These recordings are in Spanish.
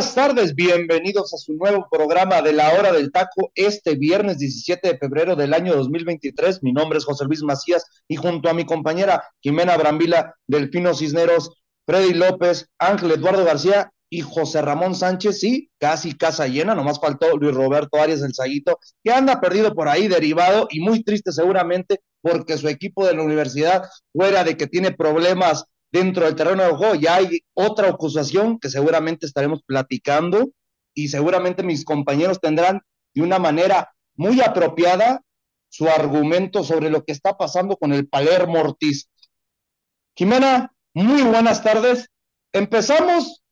Buenas tardes, bienvenidos a su nuevo programa de la hora del taco este viernes 17 de febrero del año 2023. Mi nombre es José Luis Macías y junto a mi compañera Jimena Brambila, Delfino Cisneros, Freddy López, Ángel Eduardo García y José Ramón Sánchez, sí, casi casa llena, nomás faltó Luis Roberto Arias el Saguito, que anda perdido por ahí, derivado y muy triste seguramente porque su equipo de la universidad, fuera de que tiene problemas dentro del terreno de juego. Ya hay otra acusación que seguramente estaremos platicando y seguramente mis compañeros tendrán de una manera muy apropiada su argumento sobre lo que está pasando con el Palermo Ortiz. Jimena, muy buenas tardes. Empezamos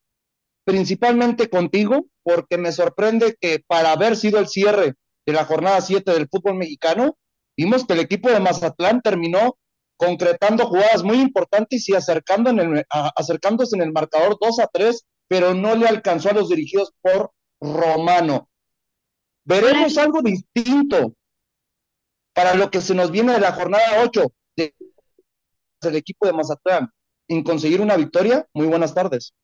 principalmente contigo porque me sorprende que para haber sido el cierre de la jornada 7 del fútbol mexicano, vimos que el equipo de Mazatlán terminó concretando jugadas muy importantes y acercando en el, acercándose en el marcador 2 a 3, pero no le alcanzó a los dirigidos por Romano. Veremos algo distinto para lo que se nos viene de la jornada 8 del equipo de Mazatlán en conseguir una victoria. Muy buenas tardes.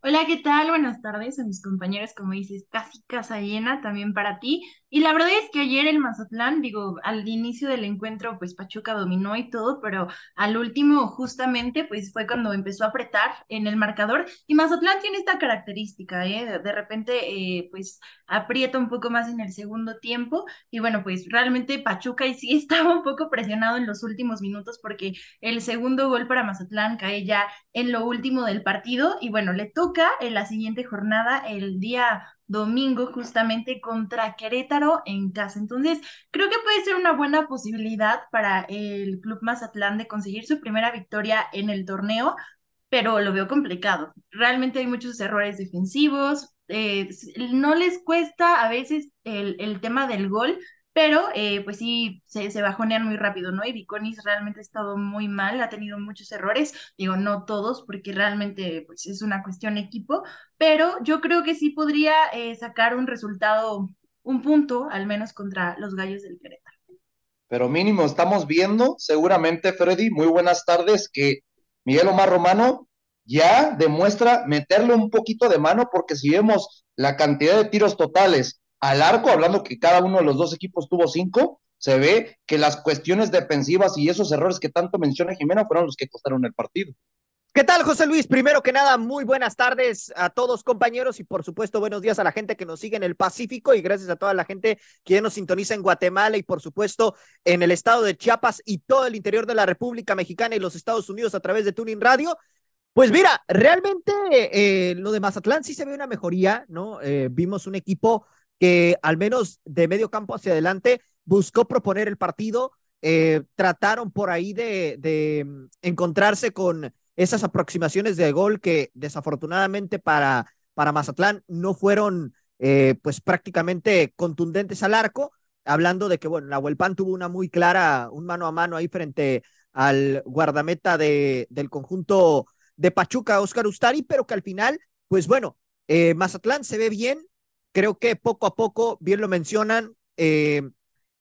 Hola, ¿qué tal? Buenas tardes a mis compañeros, como dices, casi casa llena también para ti. Y la verdad es que ayer el Mazatlán, digo, al inicio del encuentro, pues Pachuca dominó y todo, pero al último, justamente, pues fue cuando empezó a apretar en el marcador. Y Mazatlán tiene esta característica, ¿eh? De repente, eh, pues aprieta un poco más en el segundo tiempo. Y bueno, pues realmente Pachuca y sí estaba un poco presionado en los últimos minutos porque el segundo gol para Mazatlán cae ya en lo último del partido. Y bueno, le toca en la siguiente jornada, el día domingo justamente contra Querétaro en casa. Entonces, creo que puede ser una buena posibilidad para el Club Mazatlán de conseguir su primera victoria en el torneo, pero lo veo complicado. Realmente hay muchos errores defensivos, eh, no les cuesta a veces el, el tema del gol, pero eh, pues sí, se, se, bajonean muy rápido, ¿no? Y Viconis realmente ha estado muy mal, ha tenido muchos errores, digo, no todos, porque realmente pues es una cuestión equipo, pero yo creo que sí podría eh, sacar un resultado, un punto, al menos contra los Gallos del Querétaro. Pero mínimo, estamos viendo, seguramente, Freddy, muy buenas tardes, que Miguel Omar Romano ya demuestra meterle un poquito de mano, porque si vemos la cantidad de tiros totales, al arco, hablando que cada uno de los dos equipos tuvo cinco, se ve que las cuestiones defensivas y esos errores que tanto menciona Jimena fueron los que costaron el partido. ¿Qué tal, José Luis? Primero que nada, muy buenas tardes a todos compañeros y por supuesto buenos días a la gente que nos sigue en el Pacífico y gracias a toda la gente que nos sintoniza en Guatemala y por supuesto en el estado de Chiapas y todo el interior de la República Mexicana y los Estados Unidos a través de Tuning Radio. Pues mira, realmente eh, lo de Mazatlán sí se ve una mejoría, ¿no? Eh, vimos un equipo que al menos de medio campo hacia adelante buscó proponer el partido, eh, trataron por ahí de, mm, encontrarse con esas aproximaciones de gol que desafortunadamente para, para Mazatlán no fueron eh, pues prácticamente contundentes al arco, hablando de que, bueno, la Huelpan tuvo una muy clara, un mano a mano ahí frente al guardameta de, del conjunto de Pachuca, Oscar Ustari, pero que al final, pues bueno, eh, Mazatlán se ve bien, creo que poco a poco, bien lo mencionan, eh,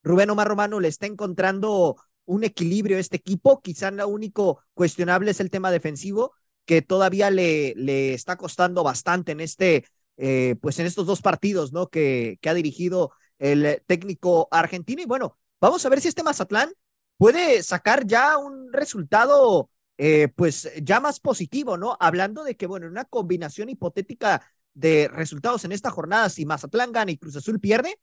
Rubén Omar Romano le está encontrando un equilibrio a este equipo. Quizá lo único cuestionable es el tema defensivo, que todavía le, le está costando bastante en este, eh, pues en estos dos partidos, ¿no? Que, que ha dirigido el técnico argentino. Y bueno, vamos a ver si este Mazatlán puede sacar ya un resultado, eh, pues ya más positivo, ¿no? Hablando de que, bueno, en una combinación hipotética de resultados en esta jornada, si Mazatlán gana y Cruz Azul pierde,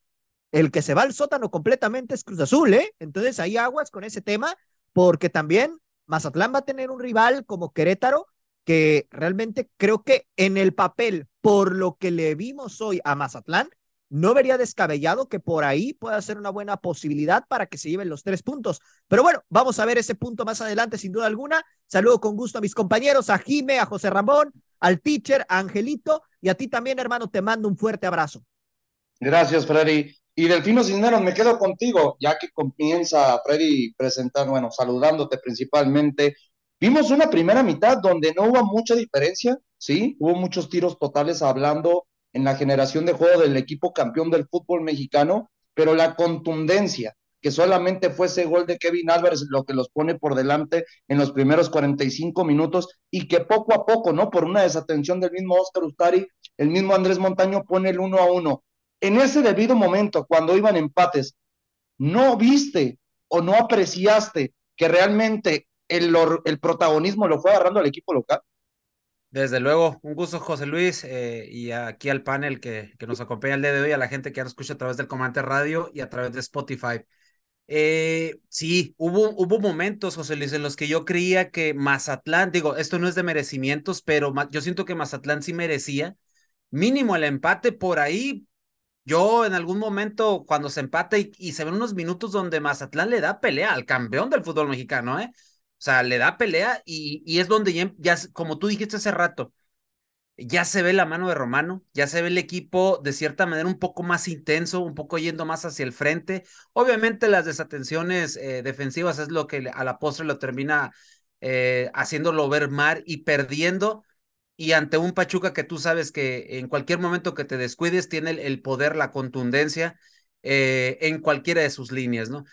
el que se va al sótano completamente es Cruz Azul, ¿eh? Entonces hay aguas con ese tema, porque también Mazatlán va a tener un rival como Querétaro, que realmente creo que en el papel, por lo que le vimos hoy a Mazatlán, no vería descabellado que por ahí pueda ser una buena posibilidad para que se lleven los tres puntos. Pero bueno, vamos a ver ese punto más adelante, sin duda alguna. Saludo con gusto a mis compañeros, a Jime, a José Ramón, al teacher, a Angelito y a ti también, hermano, te mando un fuerte abrazo. Gracias, Freddy. Y Delfino Cisneros, me quedo contigo, ya que comienza Freddy presentar, bueno, saludándote principalmente. Vimos una primera mitad donde no hubo mucha diferencia, ¿sí? Hubo muchos tiros totales hablando en la generación de juego del equipo campeón del fútbol mexicano, pero la contundencia, que solamente fue ese gol de Kevin Álvarez lo que los pone por delante en los primeros 45 minutos y que poco a poco, ¿no? Por una desatención del mismo Oscar Ustari, el mismo Andrés Montaño pone el uno a uno. En ese debido momento, cuando iban empates, ¿no viste o no apreciaste que realmente el, el protagonismo lo fue agarrando al equipo local? Desde luego, un gusto José Luis eh, y aquí al panel que, que, nos acompaña el día de hoy, a la gente que nos escucha a través del Comandante Radio y a través de Spotify. Eh, sí, hubo, hubo momentos, José Luis, en los que yo creía que Mazatlán, digo, esto no es de merecimientos, pero yo siento que Mazatlán sí merecía mínimo el empate por ahí. Yo en algún momento, cuando se empata y, y se ven unos minutos donde Mazatlán le da pelea al campeón del fútbol mexicano, ¿eh? O sea, le da pelea y, es donde ya, ya, como tú dijiste hace rato, ya se ve la mano de Romano, ya se ve el equipo de cierta manera un poco más intenso, un poco yendo más hacia el frente. Obviamente las desatenciones eh, defensivas es lo que a la postre lo termina eh, haciéndolo ver mal y perdiendo. Y ante un Pachuca que tú sabes que en cualquier momento que te descuides tiene el, poder, la contundencia eh, en cualquiera de sus líneas, ¿no?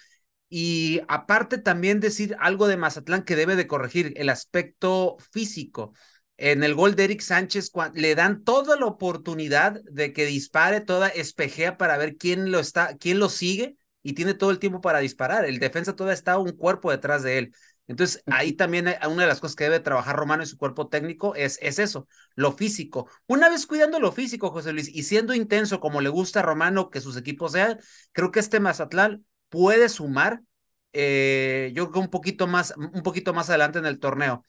Y aparte también decir algo de Mazatlán que debe de corregir, el aspecto físico. En el gol de Eric Sánchez le dan toda la oportunidad de que dispare, toda espejea para ver quién lo está, quién lo sigue y tiene todo el tiempo para disparar. El defensa todavía está un cuerpo detrás de él. Entonces, ahí también una de las cosas que debe trabajar Romano y su cuerpo técnico es, es eso, lo físico. Una vez cuidando lo físico, José Luis, y siendo intenso como le gusta a Romano que sus equipos sean, creo que este Mazatlán puede sumar, eh, yo creo que un poquito más, un poquito más adelante en el torneo.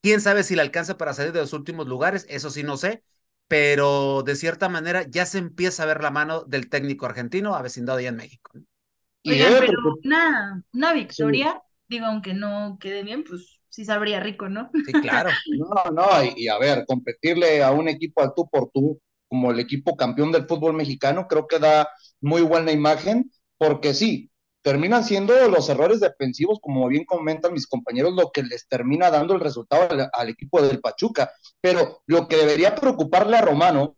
Quién sabe si le alcanza para salir de los últimos lugares, eso sí no sé, pero de cierta manera ya se empieza a ver la mano del técnico argentino avecindado ya en México. Oigan, pero una, una victoria, digo, aunque no quede bien, pues sí sabría rico, ¿no? Sí, claro. no, no, y, y, a ver, competirle a un equipo al tú por tú, como el equipo campeón del fútbol mexicano, creo que da muy buena imagen porque sí, terminan siendo los errores defensivos, como bien comentan mis compañeros, lo que les termina dando el resultado al, equipo del Pachuca. Pero lo que debería preocuparle a Romano,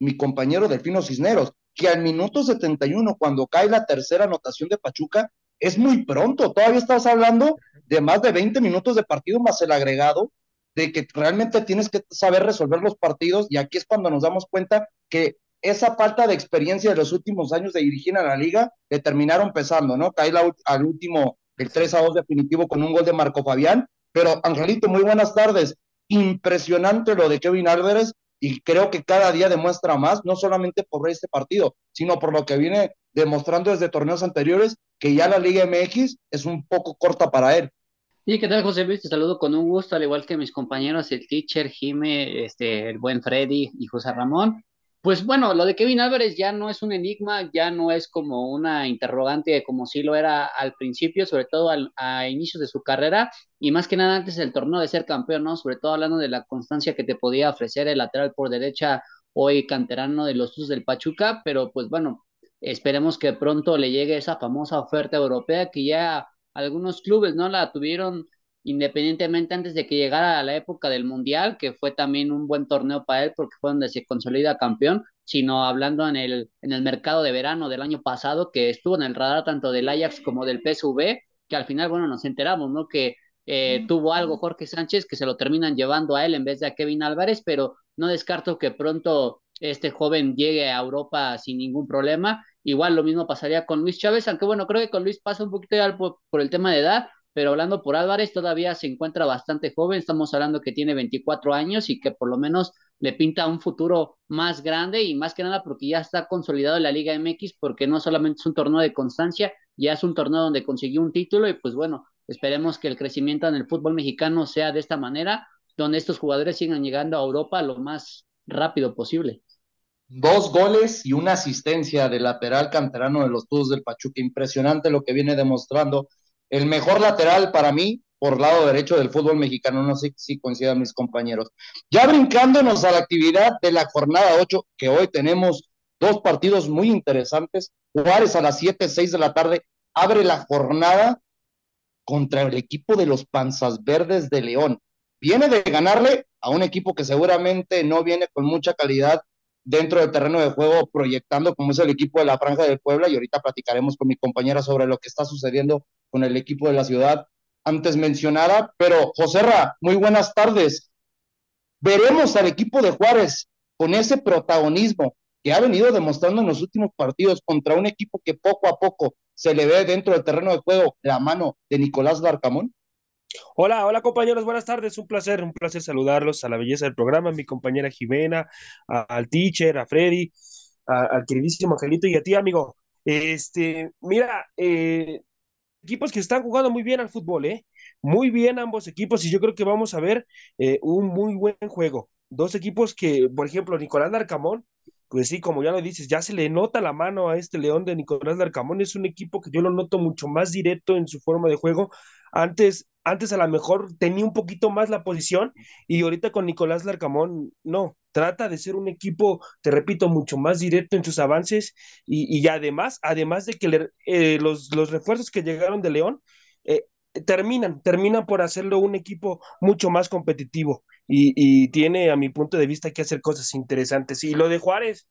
mi compañero Delfino Cisneros, que al minuto 71, cuando cae la tercera anotación de Pachuca, es muy pronto. Todavía estás hablando de más de 20 minutos de partido más el agregado, de que realmente tienes que saber resolver los partidos y aquí es cuando nos damos cuenta que esa falta de experiencia de los últimos años de dirigir a la liga le terminaron pesando, ¿no? Cae al último, el 3 a 2 definitivo con un gol de Marco Fabián. Pero, Angelito, muy buenas tardes. Impresionante lo de Kevin Álvarez y creo que cada día demuestra más, no solamente por este partido, sino por lo que viene demostrando desde torneos anteriores, que ya la Liga MX es un poco corta para él. Y qué tal, José Luis, te saludo con un gusto, al igual que mis compañeros, el teacher, Jime, este, el buen Freddy y José Ramón. Pues bueno, lo de Kevin Álvarez ya no es un enigma, ya no es como una interrogante como sí lo era al principio, sobre todo al, a inicios de su carrera y más que nada antes del torneo de ser campeón, ¿no? Sobre todo hablando de la constancia que te podía ofrecer el lateral por derecha, hoy canterano de los Usos del Pachuca, pero pues bueno, esperemos que pronto le llegue esa famosa oferta europea que ya algunos clubes no la tuvieron independientemente antes de que llegara a la época del Mundial, que fue también un buen torneo para él porque fue donde se consolida campeón, sino hablando en el, en el mercado de verano del año pasado, que estuvo en el radar tanto del Ajax como del PSV, que al final, bueno, nos enteramos, ¿no? Que eh, tuvo algo Jorge Sánchez que se lo terminan llevando a él en vez de a Kevin Álvarez, pero no descarto que pronto este joven llegue a Europa sin ningún problema. Igual lo mismo pasaría con Luis Chávez, aunque bueno, creo que con Luis pasa un poquito ya por, por el tema de edad, pero hablando por Álvarez, todavía se encuentra bastante joven, estamos hablando que tiene 24 años y que por lo menos le pinta un futuro más grande y más que nada porque ya está consolidado en la Liga MX, porque no solamente es un torneo de constancia, ya es un torneo donde consiguió un título y pues bueno, esperemos que el crecimiento en el fútbol mexicano sea de esta manera, donde estos jugadores sigan llegando a Europa lo más rápido posible. dos goles y una asistencia de lateral canterano de los Tuzos del Pachuca. Impresionante lo que viene demostrando. El mejor lateral para mí por lado derecho del fútbol mexicano. No sé si coincidan mis compañeros. Ya brincándonos a la actividad de la jornada 8, que hoy tenemos dos partidos muy interesantes. Juárez a las 7, 6 de la tarde abre la jornada contra el equipo de los Panzas Verdes de León. Viene de ganarle a un equipo que seguramente no viene con mucha calidad dentro del terreno de juego proyectando como es el equipo de la Franja del Puebla y ahorita platicaremos con mi compañera sobre lo que está sucediendo con el equipo de la ciudad antes mencionada, pero José Ra, muy buenas tardes. Veremos al equipo de Juárez con ese protagonismo que ha venido demostrando en los últimos partidos contra un equipo que poco a poco se le ve dentro del terreno de juego la mano de Nicolás Darcamón. Hola, hola compañeros, buenas tardes, un placer, un placer saludarlos a la belleza del programa, a mi compañera Jimena, al teacher, a Freddy, al queridísimo Angelito y a ti, amigo. Este, mira, eh, equipos que están jugando muy bien al fútbol, ¿eh? Muy bien ambos equipos y yo creo que vamos a ver eh, un muy buen juego. Dos equipos que, por ejemplo, Nicolás Larcamón, pues sí, como ya lo dices, ya se le nota la mano a este León de Nicolás Larcamón, es un equipo que yo lo noto mucho más directo en su forma de juego. Antes, antes a lo mejor tenía un poquito más la posición y ahorita con Nicolás Larcamón, no, trata de ser un equipo, te repito, mucho más directo en sus avances y, además, además de que eh, los, los, refuerzos que llegaron de León eh, terminan, terminan por hacerlo un equipo mucho más competitivo y, tiene, a mi punto de vista, que hacer cosas interesantes. Y lo de Juárez,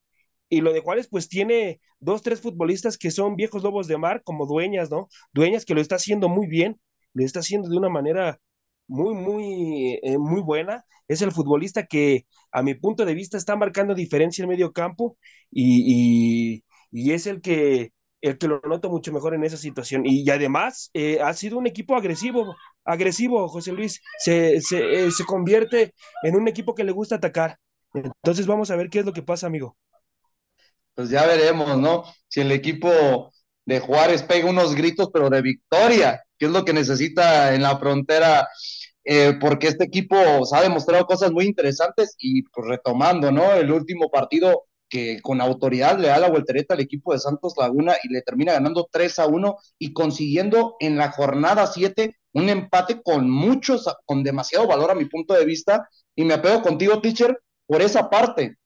y lo de Juárez, pues tiene dos, tres futbolistas que son viejos lobos de mar, como Dueñas, ¿no? Dueñas que lo está haciendo muy bien, lo está haciendo de una manera muy, muy, eh, muy buena. Es el futbolista que, a mi punto de vista, está marcando diferencia en medio campo y, y, es el que, el que lo noto mucho mejor en esa situación. Y, además, eh, ha sido un equipo agresivo, agresivo, José Luis. Se, se, eh, se convierte en un equipo que le gusta atacar. Entonces, vamos a ver qué es lo que pasa, amigo. Pues ya veremos, ¿no? Si el equipo de Juárez pega unos gritos, pero de victoria, que es lo que necesita en la frontera, eh, porque este equipo ha demostrado cosas muy interesantes y pues retomando, ¿no? El último partido que con autoridad le da la voltereta al equipo de Santos Laguna y le termina ganando 3 a 1 y consiguiendo en la jornada 7 un empate con muchos, con demasiado valor a mi punto de vista. Y me apego contigo, teacher, por esa parte.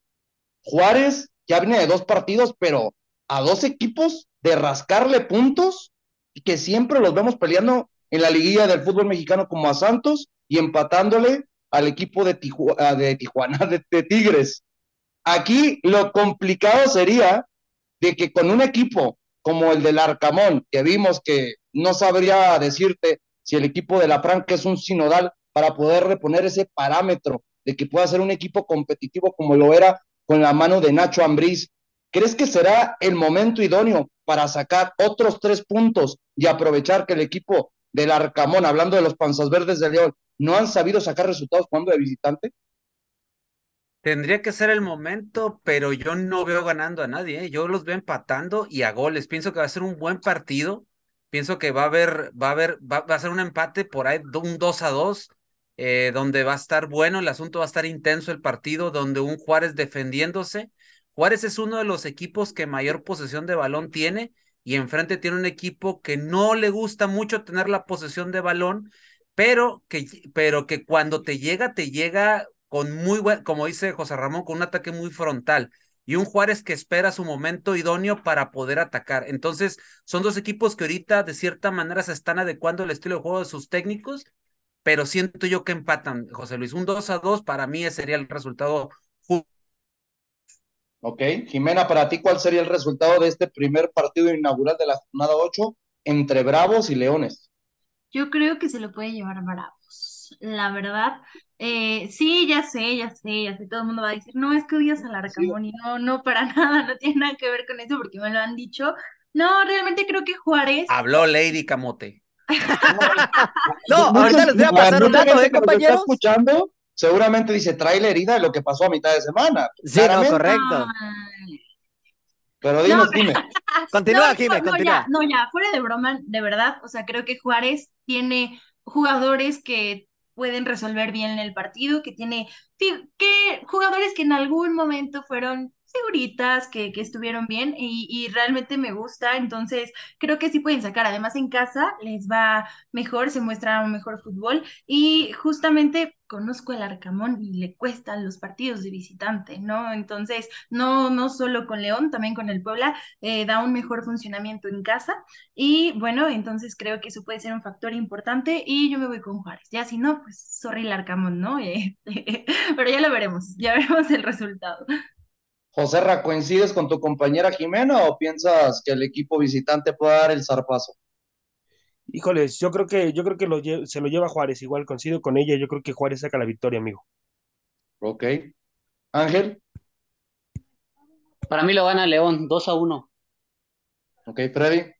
Juárez ya viene de dos partidos, pero a dos equipos de rascarle puntos y que siempre los vemos peleando en la liguilla del fútbol mexicano como a Santos y empatándole al equipo de, ah, de Tijuana, de, Tigres. Aquí lo complicado sería de que con un equipo como el del Arcamón, que vimos que no sabría decirte si el equipo de la Franca es un sinodal para poder reponer ese parámetro de que pueda ser un equipo competitivo como lo era con la mano de Nacho Ambriz ¿Crees que será el momento idóneo para sacar otros tres puntos y aprovechar que el equipo del Arcamón, hablando de los Panzas Verdes de León, no han sabido sacar resultados cuando de visitante? Tendría que ser el momento, pero yo no veo ganando a nadie. ¿eh? Yo los veo empatando y a goles. Pienso que va a ser un buen partido. Pienso que va a haber, va a haber, va, a ser un empate por ahí, un 2 a 2, eh, donde va a estar bueno, el asunto va a estar intenso el partido, donde un Juárez defendiéndose. Juárez es uno de los equipos que mayor posesión de balón tiene y enfrente tiene un equipo que no le gusta mucho tener la posesión de balón, pero que, pero que cuando te llega, te llega con muy buen, como dice José Ramón, con un ataque muy frontal y un Juárez que espera su momento idóneo para poder atacar. Entonces, son dos equipos que ahorita de cierta manera se están adecuando al estilo de juego de sus técnicos, pero siento yo que empatan, José Luis. Un 2 a 2 para mí sería el resultado Ok, Jimena, para ti, ¿cuál sería el resultado de este primer partido inaugural de la jornada 8 entre Bravos y Leones? Yo creo que se lo puede llevar Bravos, la verdad. Eh, sí, ya sé, ya sé, ya sé, todo el mundo va a decir, no, es que odias al Arcamón y no, no, para nada, no tiene nada que ver con eso porque me lo han dicho. No, realmente creo que Juárez. Habló Lady Camote. no, ahorita les voy a pasar un dato, ¿eh, compañeros? Está escuchando? seguramente dice, trae la herida de lo que pasó a mitad de semana. Sí, no, correcto. Pero dinos, dime. Continúa, no, no, Ya, no, ya, fuera de broma, de verdad, o sea, creo que Juárez tiene jugadores que pueden resolver bien el partido, que tiene que jugadores que en algún momento fueron seguritas, que, que estuvieron bien y, y, realmente me gusta, entonces creo que sí pueden sacar, además en casa les va mejor, se muestra un mejor fútbol y justamente conozco el Arcamón y le cuestan los partidos de visitante, ¿no? Entonces, no, no solo con León, también con el Puebla, eh, da un mejor funcionamiento en casa y bueno, entonces creo que eso puede ser un factor importante y yo me voy con Juárez, ya si no, pues sorry el Arcamón, ¿no? Este, pero ya lo veremos, ya veremos el resultado. José Ra, ¿coincides con tu compañera Jimena o piensas que el equipo visitante puede dar el zarpazo? Híjoles, yo creo que, yo creo que lo se lo lleva Juárez, igual coincido con ella, yo creo que Juárez saca la victoria, amigo. Ok. Ángel. Para mí lo gana León, 2 a 1. Ok, Freddy.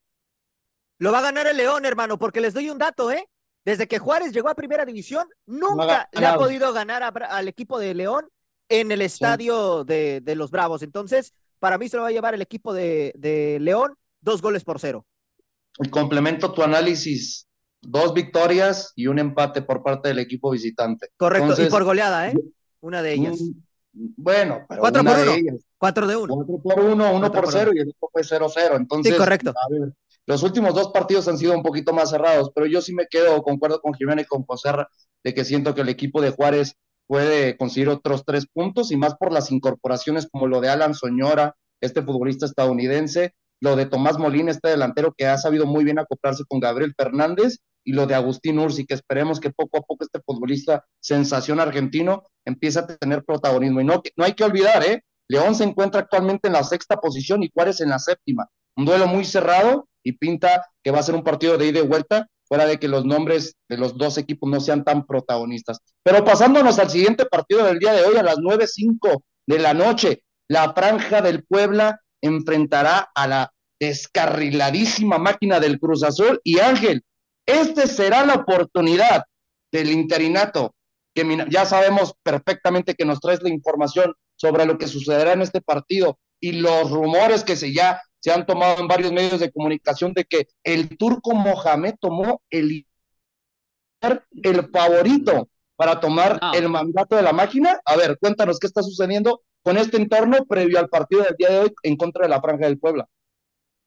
Lo va a ganar el León, hermano, porque les doy un dato, ¿eh? Desde que Juárez llegó a primera división, nunca le ha podido ganar al equipo de León en el estadio de, de, los Bravos. Entonces, para mí se lo va a llevar el equipo de, de León, dos goles por cero. Y complemento tu análisis, dos victorias y un empate por parte del equipo visitante. Correcto, y por goleada, ¿eh? Una de ellas. Bueno, pero cuatro una por uno. de ellas. Cuatro de uno. Cuatro por uno, uno por, por cero y el otro fue cero cero. Entonces, sí, correcto. Ver, los últimos dos partidos han sido un poquito más cerrados, pero yo sí me quedo, concuerdo con Jiménez y con José, de que siento que el equipo de Juárez puede conseguir otros tres puntos y más por las incorporaciones como lo de Alan Soñora, este futbolista estadounidense, lo de Tomás Molina, este delantero que ha sabido muy bien acoplarse con Gabriel Fernández, y lo de Agustín Ursi, que esperemos que poco a poco este futbolista sensación argentino empiece a tener protagonismo. Y no, no hay que olvidar, ¿eh? León se encuentra actualmente en la sexta posición y Juárez en la séptima. Un duelo muy cerrado y pinta que va a ser un partido de ida y vuelta, fuera de que los nombres de los dos equipos no sean tan protagonistas. Pero pasándonos al siguiente partido del día de hoy, a las 9.05 de la noche, la franja del Puebla enfrentará a la descarriladísima máquina del Cruz Azul y Ángel, esta será la oportunidad del interinato, que ya sabemos perfectamente que nos traes la información sobre lo que sucederá en este partido y los rumores que se ya se han tomado en varios medios de comunicación de que el turco Mohamed tomó el, el favorito para tomar el mandato de la máquina. A ver, cuéntanos qué está sucediendo con este entorno previo al partido del día de hoy en contra de la Franja del Puebla.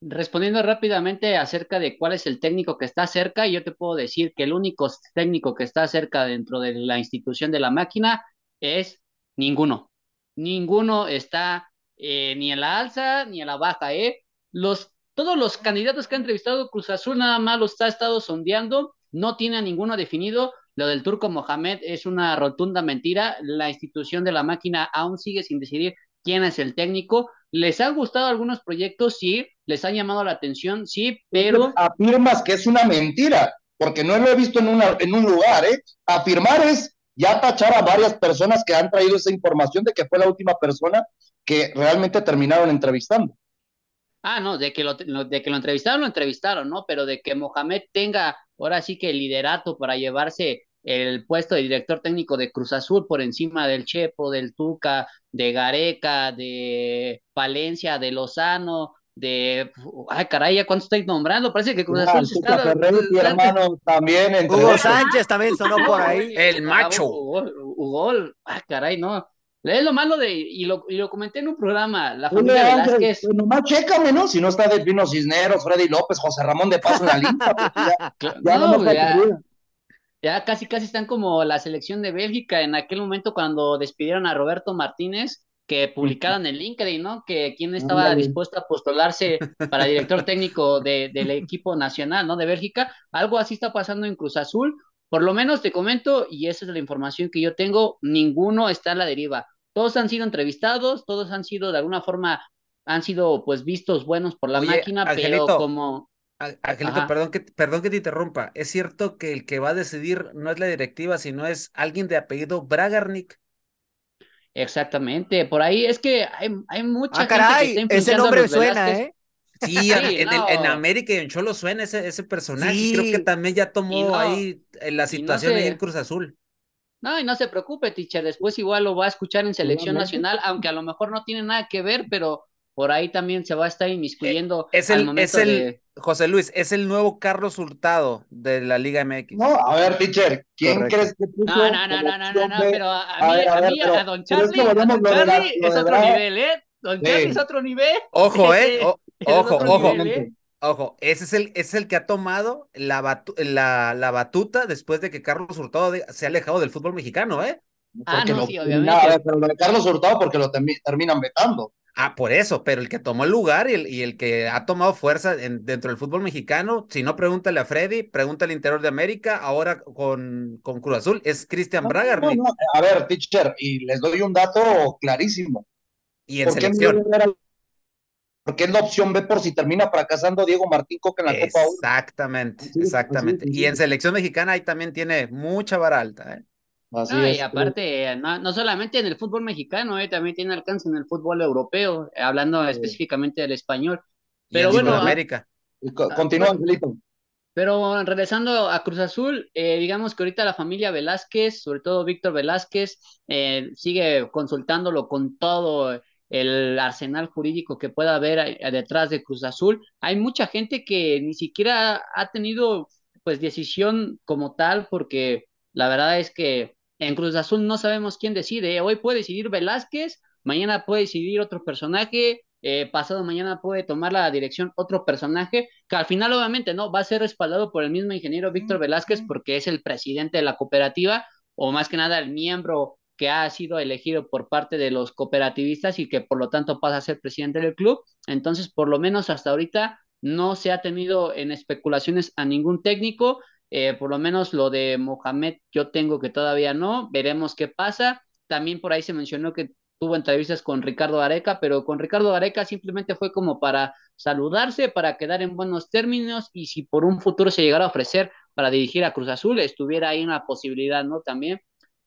Respondiendo rápidamente acerca de cuál es el técnico que está cerca, yo te puedo decir que el único técnico que está cerca dentro de la institución de la máquina es ninguno. Ninguno está eh, ni en la alza ni en la baja, ¿eh? Los, todos los candidatos que ha entrevistado Cruz Azul nada más los ha estado sondeando, no tiene a ninguno definido. Lo del turco Mohamed es una rotunda mentira. La institución de la máquina aún sigue sin decidir quién es el técnico. ¿Les han gustado algunos proyectos? Sí. ¿Les ha llamado la atención? Sí, pero... Afirmas que es una mentira, porque no lo he visto en, una, en un lugar, ¿eh? Afirmar es ya tachar a varias personas que han traído esa información de que fue la última persona que realmente terminaron entrevistando. Ah, no, de que lo, de que lo entrevistaron, lo entrevistaron, ¿no? Pero de que Mohamed tenga ahora sí que el liderato para llevarse el puesto de director técnico de Cruz Azul por encima del Chepo, del Tuca, de Gareca, de Palencia, de Lozano, de ay caray, ¿ya cuánto estoy nombrando? Parece que Cruz Azul está hermano también Hugo Sánchez también sonó por ahí. El macho. Hugo, Hugo, ay caray, no. Es lo malo de, y lo, y lo comenté en un programa, la familia Oye, Velázquez. Pues nomás chécame, ¿no? Si no está Delfino Cisneros, Freddy López, José Ramón de Paso en la lista. Pues ya, ya, no, no ya, ya casi casi están como la selección de Bélgica en aquel momento cuando despidieron a Roberto Martínez, que publicaron en LinkedIn, ¿no? Que quién estaba dispuesto a postularse para director técnico de, del equipo nacional, ¿no? De Bélgica. Algo así está pasando en Cruz Azul. Por lo menos te comento, y esa es la información que yo tengo, ninguno está a la deriva. Todos han sido entrevistados, todos han sido de alguna forma, han sido pues vistos buenos por la Oye, máquina, Angelito, pero como... Angelito, Ajá. perdón que, perdón que te interrumpa. Es cierto que el que va a decidir no es la directiva, sino es alguien de apellido Bragarnik. Exactamente, por ahí es que hay, hay mucha Ah, gente que caray, está ese nombre los suena, Velázquez. ¿eh? Sí, Sí, en, el-. América y en Cholo suena ese, ese personaje. Sí. Creo que también ya tomó no- ahí eh, la y no situación ahí se- en Cruz Azul. No, y no se preocupe, teacher, después igual lo va a escuchar en selección nacional, aunque a lo mejor no tiene nada que ver, pero por ahí también se va a estar inmiscuyendo Es al el, momento es el, de... José Luis, es el nuevo Carlos Hurtado de la Liga MX. No, a ver, teacher, ¿quién Correcto. crees que puso No, no, no, no, no, no, no, pero a, a A mí, ver, a ver, mí, pero- a Don es que Charlie, a volvemos Don lo de la- Charlie lo es otro nivel, ¿eh? Don Charlie es otro nivel. Ojo, eh. ojo, ojo. ¿eh? Ojo, ese es el, es el que ha tomado la, la, la, batuta después de que Carlos Hurtado se ha alejado del fútbol mexicano, ¿eh? Ah, no, sí, obviamente. pero lo de Carlos Hurtado porque lo terminan vetando. Ah, por eso, pero el que tomó el lugar y el, y el que ha tomado fuerza dentro del fútbol mexicano, si no, pregúntale a Freddy, pregúntale al interior de América, ahora con, con Cruz Azul, es Cristian Braga. a ver, teacher, y les doy un dato clarísimo. Y en selección. Porque es la opción B por si termina fracasando Diego Martín Coca en la Copa Exactamente, exactamente. y en selección mexicana ahí también tiene mucha vara alta, ¿eh? no, y aparte, no, solamente en el fútbol mexicano, eh, también tiene alcance en el fútbol europeo, eh, hablando específicamente del español. Pero bueno, América. Ah, continúa, Angelito. Pero regresando a Cruz Azul, eh, digamos que ahorita la familia Velázquez, sobre todo Víctor Velázquez, sigue consultándolo con todo el arsenal jurídico que pueda haber detrás de Cruz Azul. Hay mucha gente que ni siquiera ha tenido pues decisión como tal, porque la verdad es que en Cruz Azul no sabemos quién decide. Hoy puede decidir Velázquez, mañana puede decidir otro personaje, eh, pasado mañana puede tomar la dirección otro personaje, que al final obviamente no va a ser respaldado por el mismo ingeniero Víctor Velázquez porque es el presidente de la cooperativa o más que nada el miembro que ha sido elegido por parte de los cooperativistas y que por lo tanto pasa a ser presidente del club. Entonces, por lo menos hasta ahorita no se ha tenido en especulaciones a ningún técnico eh, por lo menos lo de Mohamed yo tengo que todavía no, veremos qué pasa. También por ahí se mencionó que tuvo entrevistas con Ricardo Areca, pero con Ricardo Areca simplemente fue como para saludarse, para quedar en buenos términos y si por un futuro se llegara a ofrecer para dirigir a Cruz Azul, estuviera ahí una posibilidad, ¿no? También.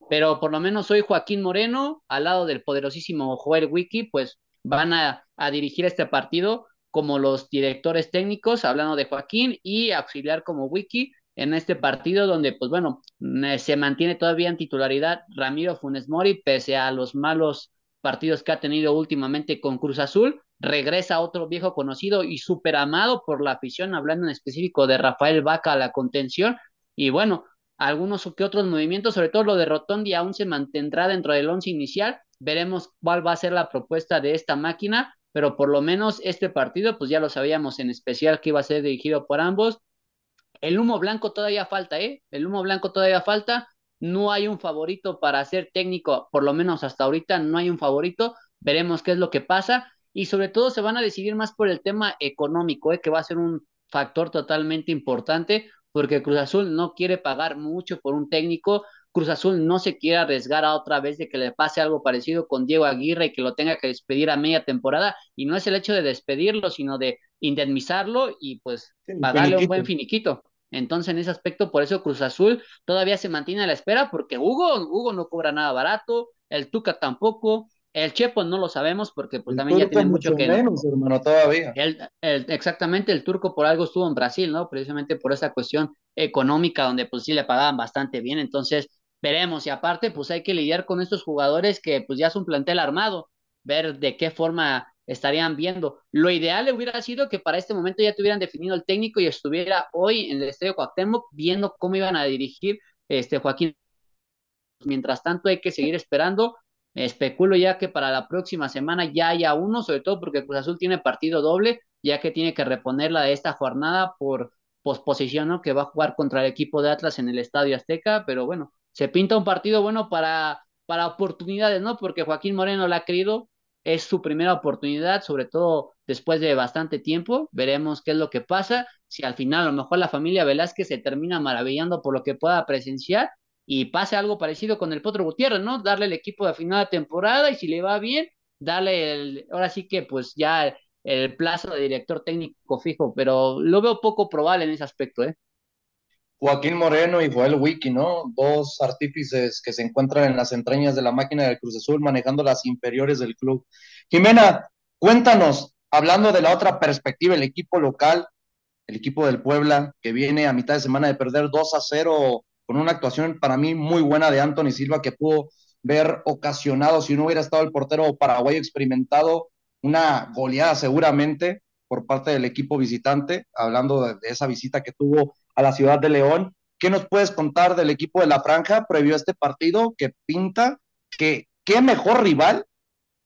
Pero por lo menos soy Joaquín Moreno, al lado del poderosísimo Joel Wiki, pues van a, a dirigir este partido como los directores técnicos, hablando de Joaquín, y auxiliar como Wiki, en este partido donde, pues bueno, se mantiene todavía en titularidad Ramiro Funes Mori, pese a los malos partidos que ha tenido últimamente con Cruz Azul, regresa otro viejo conocido y súper amado por la afición, hablando en específico de Rafael Vaca a la contención, y bueno, algunos que otros movimientos, sobre todo lo de Rotondi aún se mantendrá dentro del once inicial, veremos cuál va a ser la propuesta de esta máquina, pero por lo menos este partido, pues ya lo sabíamos en especial que iba a ser dirigido por ambos, el humo blanco todavía falta, ¿eh? El humo blanco todavía falta. No hay un favorito para ser técnico, por lo menos hasta ahorita no hay un favorito. Veremos qué es lo que pasa. Y sobre todo se van a decidir más por el tema económico, ¿eh? que va a ser un factor totalmente importante, porque Cruz Azul no quiere pagar mucho por un técnico. Cruz Azul no se quiere arriesgar a otra vez de que le pase algo parecido con Diego Aguirre y que lo tenga que despedir a media temporada. Y no es el hecho de despedirlo, sino de indemnizarlo y pues pagarle un buen finiquito. Entonces, en ese aspecto, por eso Cruz Azul todavía se mantiene a la espera, porque Hugo, Hugo no cobra nada barato, el Tuca tampoco, el Chepo no lo sabemos, porque pues también ya tiene mucho, que. Menos, hermano, todavía. El, exactamente, el turco por algo estuvo en Brasil, ¿no? Precisamente por esa cuestión económica, donde pues sí le pagaban bastante bien. Entonces, veremos. Y aparte, pues hay que lidiar con estos jugadores que pues ya es un plantel armado, ver de qué forma estarían viendo. Lo ideal hubiera sido que para este momento ya tuvieran definido el técnico y estuviera hoy en el Estadio Cuauhtémoc viendo cómo iban a dirigir este Joaquín. Mientras tanto hay que seguir esperando. Especulo ya que para la próxima semana ya haya uno, sobre todo porque Cruz Azul tiene partido doble, ya que tiene que reponerla de esta jornada por posposición, ¿no? Que va a jugar contra el equipo de Atlas en el Estadio Azteca, pero bueno, se pinta un partido bueno para, para oportunidades, ¿no? Porque Joaquín Moreno la ha querido, es su primera oportunidad, sobre todo después de bastante tiempo. Veremos qué es lo que pasa. Si al final a lo mejor la familia Velázquez se termina maravillando por lo que pueda presenciar y pase algo parecido con el Potro Gutiérrez, ¿no? Darle el equipo de final de temporada y si le va bien, darle el, ahora sí que pues ya el plazo de director técnico fijo, pero lo veo poco probable en ese aspecto, ¿eh? Joaquín Moreno y Joel Wiki, ¿no? Dos artífices que se encuentran en las entrañas de la máquina del Cruz Azul manejando las inferiores del club. Jimena, cuéntanos, hablando de la otra perspectiva, el equipo local, el equipo del Puebla, que viene a mitad de semana de perder 2 a 0 con una actuación para mí muy buena de Anthony Silva que pudo ver ocasionado, si no hubiera estado el portero paraguayo experimentado, una goleada seguramente por parte del equipo visitante, hablando de esa visita que tuvo a la ciudad de León. ¿Qué nos puedes contar del equipo de la franja previo a este partido que pinta que qué mejor rival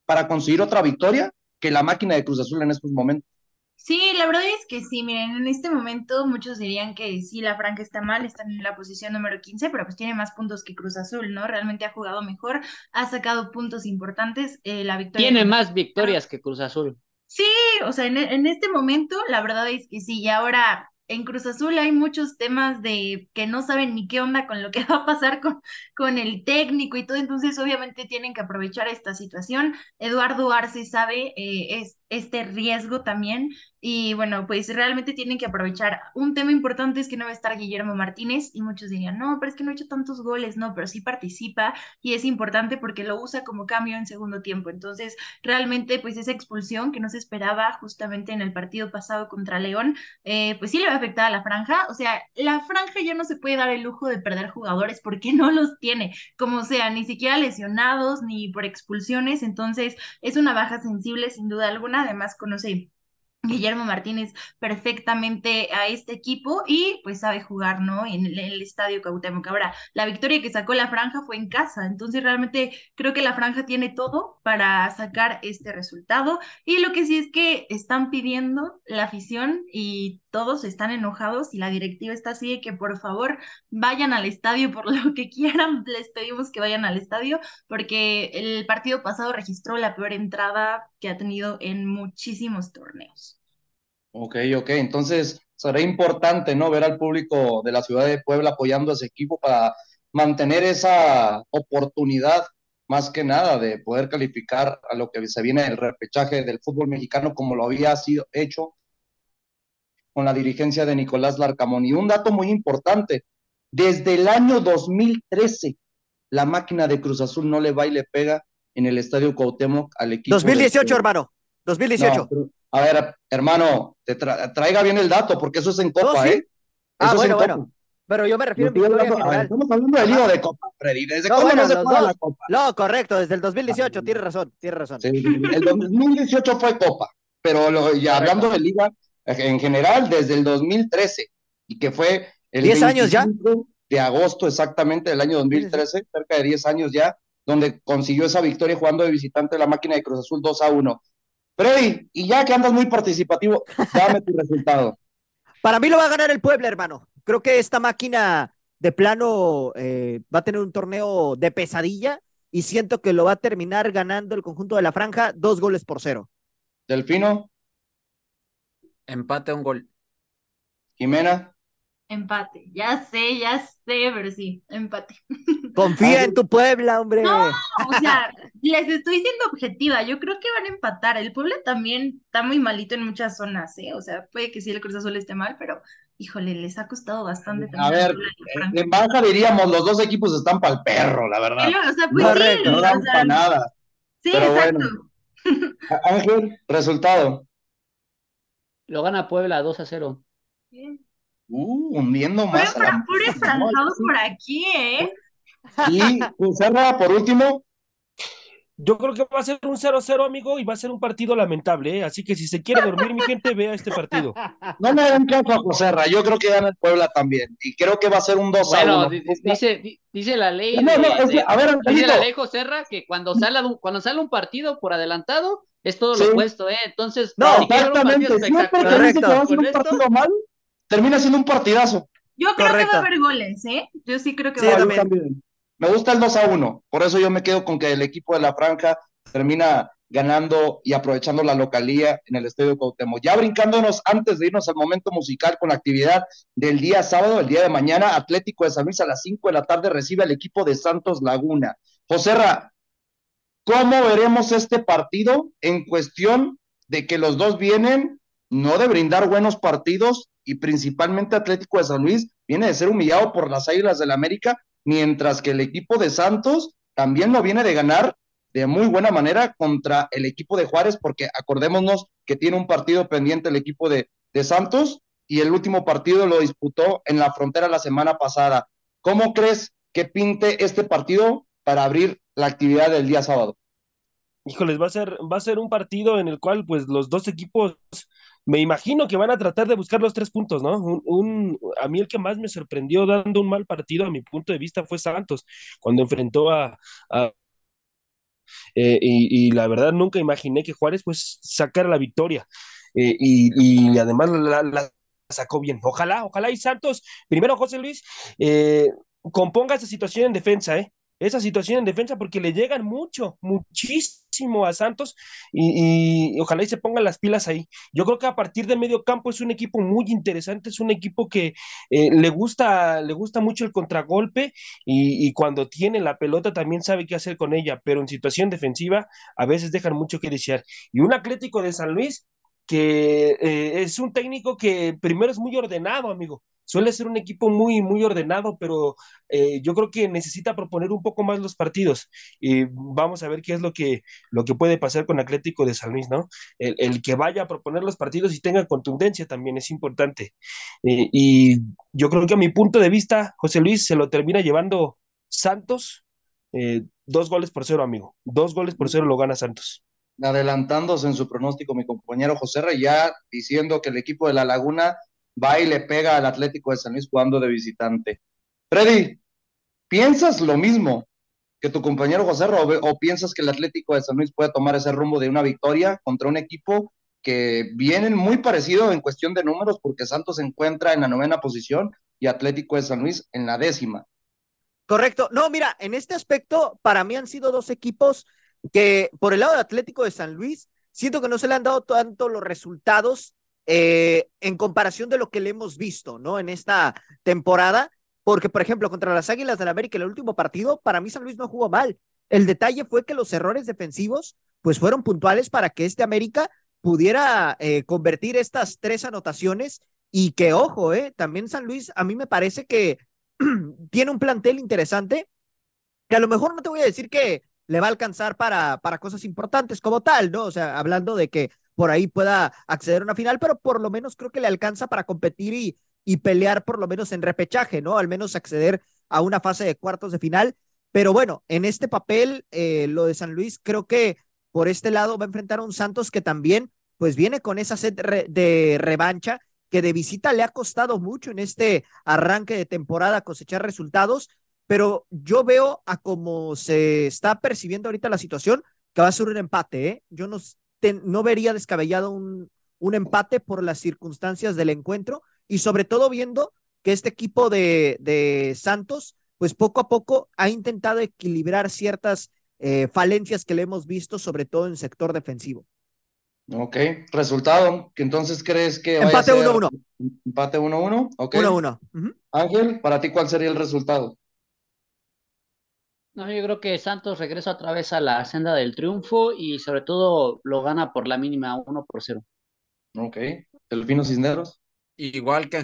para conseguir otra victoria que la máquina de Cruz Azul en estos momentos. Sí, la verdad es que sí, miren, en este momento muchos dirían que sí, la Franja está mal, está en la posición número 15, pero pues tiene más puntos que Cruz Azul, ¿no? Realmente ha jugado mejor, ha sacado puntos importantes, eh, la victoria. Tiene más victorias que Cruz Azul. Sí, o sea, en, en este momento la verdad es que sí, y ahora en Cruz Azul hay muchos temas de que no saben ni qué onda con lo que va a pasar con, con el técnico y todo, entonces obviamente tienen que aprovechar esta situación. Eduardo Arce sabe eh, es, este riesgo también y bueno, pues realmente tienen que aprovechar. Un tema importante es que no va a estar Guillermo Martínez y muchos dirían, no, pero es que no ha hecho tantos goles, no, pero sí participa y es importante porque lo usa como cambio en segundo tiempo. Entonces, realmente, pues esa expulsión que no se esperaba justamente en el partido pasado contra León, eh, pues sí le va a afectar a la franja. O sea, la franja ya no se puede dar el lujo de perder jugadores porque no los tiene, como sea, ni siquiera lesionados ni por expulsiones. Entonces, es una baja sensible sin duda alguna. Además, conoce Guillermo Martínez perfectamente a este equipo y pues sabe jugar, ¿no? En el, estadio la victoria que sacó la franja fue en casa, entonces realmente creo que la franja tiene todo para sacar este resultado y lo que sí es que están pidiendo la afición y todos están enojados y la directiva está así de que por favor vayan al estadio por lo que quieran, les pedimos que vayan al estadio porque el partido pasado registró la peor entrada que ha tenido en muchísimos torneos. Ok, ok, entonces será importante, ¿no? Ver al público de la ciudad de Puebla apoyando a ese equipo para mantener esa oportunidad, más que nada, de poder calificar a lo que se viene el repechaje del fútbol mexicano como lo había sido hecho con la dirigencia de Nicolás Larcamón. Y un dato muy importante, desde el año 2013, la máquina de Cruz Azul no le va y le pega en el Estadio Cuauhtémoc al equipo. 2018, hermano, 2018. A ver, hermano, te traiga bien el dato, porque eso es en Copa, ¿eh? ah, bueno, bueno. Pero yo me refiero a Estamos hablando del lío de Copa, Freddy. ¿Desde no, cuándo no se la Copa? No, correcto, desde el 2018, tienes razón, tienes razón. Sí, el 2018 fue Copa, pero ya hablando de Liga, en general, desde el 2013, y que fue el 10 años ya de agosto exactamente del año 2013, cerca de 10 años ya, donde consiguió esa victoria jugando de visitante la máquina de Cruz Azul 2 a 1. Freddy, y ya que andas muy participativo, dame tu resultado. Para mí lo va a ganar el Puebla, hermano. Creo que esta máquina de plano eh, va a tener un torneo de pesadilla y siento que lo va a terminar ganando el conjunto de la franja dos goles por cero. Delfino. Empate un gol. Jimena. Empate, ya sé, ya sé, pero sí, empate. Confía en tu Puebla, hombre. No, o sea, les estoy siendo objetiva, yo creo que van a empatar. El Puebla también está muy malito en muchas zonas, ¿eh? O sea, puede que sí el Cruz Azul esté mal, pero híjole, les ha costado bastante. A ver, en baja diríamos, los dos equipos están para el perro, la verdad. o sea, pues sí, no dan para nada. Sí, exacto. Ángel, resultado. Lo gana Puebla 2 a 0. Bien. Uh, hundiendo más. Puros por aquí, ¿eh? Y Cerra, por último. Yo creo que va a ser un 0-0, amigo, y va a ser un partido lamentable, ¿eh? Así que si se quiere dormir, mi gente, vea este partido. No me den caso a José yo creo que gana el Puebla también, y creo que va a ser un 2 bueno, dice, dice la ley, no, no, a ver, dice la ley, José que cuando sale, cuando sale un partido por adelantado, es todo lo opuesto, ¿eh? Entonces, no, exactamente, si no que va a ser un partido mal, termina siendo un partidazo. Yo creo que va a haber goles, ¿eh? Yo sí creo que va a haber goles. Me gusta el 2 a 1, por eso yo me quedo con que el equipo de la Franja termina ganando y aprovechando la localía en el Estadio Cuauhtémoc. Ya brincándonos antes de irnos al momento musical con la actividad del día sábado, el día de mañana, Atlético de San Luis a las 5 de la tarde recibe al equipo de Santos Laguna. Joserra, ¿cómo veremos este partido en cuestión de que los dos vienen no de brindar buenos partidos y principalmente Atlético de San Luis viene de ser humillado por las Águilas del la América, mientras que el equipo de Santos también lo viene de ganar de muy buena manera contra el equipo de Juárez, porque acordémonos que tiene un partido pendiente el equipo de, de Santos y el último partido lo disputó en la frontera la semana pasada. ¿Cómo crees que pinte este partido para abrir la actividad del día sábado? Híjoles, va a ser, va a ser un partido en el cual pues los dos equipos me imagino que van a tratar de buscar los tres puntos, ¿no? Un, a mí el que más me sorprendió dando un mal partido a mi punto de vista fue Santos, cuando enfrentó a, Eh, y, la verdad nunca imaginé que Juárez pues sacara la victoria. Eh, y, además la, sacó bien. Ojalá, ojalá y Santos, primero José Luis, eh, componga esa situación en defensa, ¿eh? Esa situación en defensa porque le llegan mucho, muchísimo a Santos y, ojalá y se pongan las pilas ahí. Yo creo que a partir de medio campo es un equipo muy interesante, es un equipo que eh, le, gusta, le gusta mucho el contragolpe y, cuando tiene la pelota también sabe qué hacer con ella, pero en situación defensiva a veces dejan mucho que desear. Y un Atlético de San Luis que eh, es un técnico que primero es muy ordenado, amigo suele ser un equipo muy, muy ordenado, pero eh, yo creo que necesita proponer un poco más los partidos. Y vamos a ver qué es lo que, lo que puede pasar con Atlético de San Luis, ¿no? El, que vaya a proponer los partidos y tenga contundencia también es importante. Y yo creo que a mi punto de vista, José Luis se lo termina llevando Santos. Eh, dos goles por cero, amigo. Dos goles por cero lo gana Santos adelantándose en su pronóstico mi compañero José Rey, ya diciendo que el equipo de La Laguna va y le pega al Atlético de San Luis jugando de visitante. Freddy, ¿piensas lo mismo que tu compañero José Robe o piensas que el Atlético de San Luis puede tomar ese rumbo de una victoria contra un equipo que vienen muy parecido en cuestión de números porque Santos se encuentra en la novena posición y Atlético de San Luis en la décima? Correcto. No, mira, en este aspecto para mí han sido dos equipos que por el lado del Atlético de San Luis siento que no se le han dado tanto los resultados eh, en comparación de lo que le hemos visto, ¿no? En esta temporada, porque, por ejemplo, contra las Águilas del América, en el último partido, para mí San Luis no jugó mal. El detalle fue que los errores defensivos, pues fueron puntuales para que este América pudiera eh, convertir estas tres anotaciones y que, ojo, eh, también San Luis, a mí me parece que tiene un plantel interesante, que a lo mejor no te voy a decir que le va a alcanzar para, para cosas importantes como tal, ¿no? O sea, hablando de que por ahí pueda acceder a una final, pero por lo menos creo que le alcanza para competir y, pelear por lo menos en repechaje, ¿no? Al menos acceder a una fase de cuartos de final. Pero bueno, en este papel, eh, lo de San Luis, creo que por este lado va a enfrentar a un Santos que también, pues viene con esa sed de revancha que de visita le ha costado mucho en este arranque de temporada cosechar resultados, pero yo veo a cómo se está percibiendo ahorita la situación que va a ser un empate, ¿eh? Yo no, no vería descabellado un, un empate por las circunstancias del encuentro y sobre todo viendo que este equipo de, de Santos, pues poco a poco ha intentado equilibrar ciertas eh, falencias que le hemos visto, sobre todo en sector defensivo. Ok, resultado, que entonces crees que... Empate 1-1. Empate 1-1, ok. 1-1. Ángel, para ti, ¿cuál sería el resultado? No, yo creo que Santos regresa otra vez a la senda del triunfo y sobre todo lo gana por la mínima 1 por 0. Ok. Delfino Cisneros. Igual que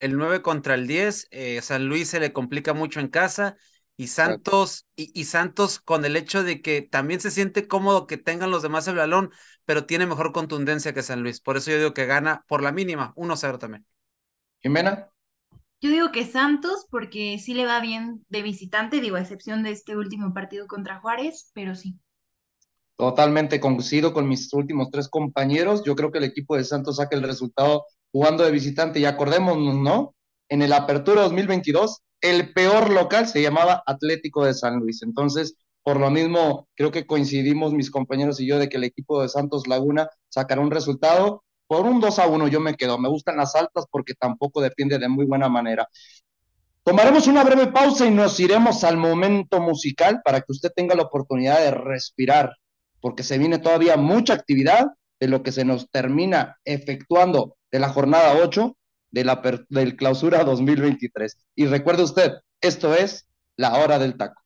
el 9 contra el 10, eh, San Luis se le complica mucho en casa y Santos, y, Santos con el hecho de que también se siente cómodo que tengan los demás el balón, pero tiene mejor contundencia que San Luis. Por eso yo digo que gana por la mínima, 1-0 también. Jimena. Yo digo que Santos, porque sí le va bien de visitante, digo, a excepción de este último partido contra Juárez, pero sí. Totalmente coincido con mis últimos tres compañeros. Yo creo que el equipo de Santos saca el resultado jugando de visitante. Y acordémonos, ¿no? En el Apertura 2022, el peor local se llamaba Atlético de San Luis. Entonces, por lo mismo, creo que coincidimos mis compañeros y yo de que el equipo de Santos Laguna sacará un resultado por un 2 a 1 yo me quedo. Me gustan las altas porque tampoco depende de muy buena manera. Tomaremos una breve pausa y nos iremos al momento musical para que usted tenga la oportunidad de respirar, porque se viene todavía mucha actividad de lo que se nos termina efectuando de la jornada 8 de la del clausura 2023. Y recuerde usted, esto es la hora del taco.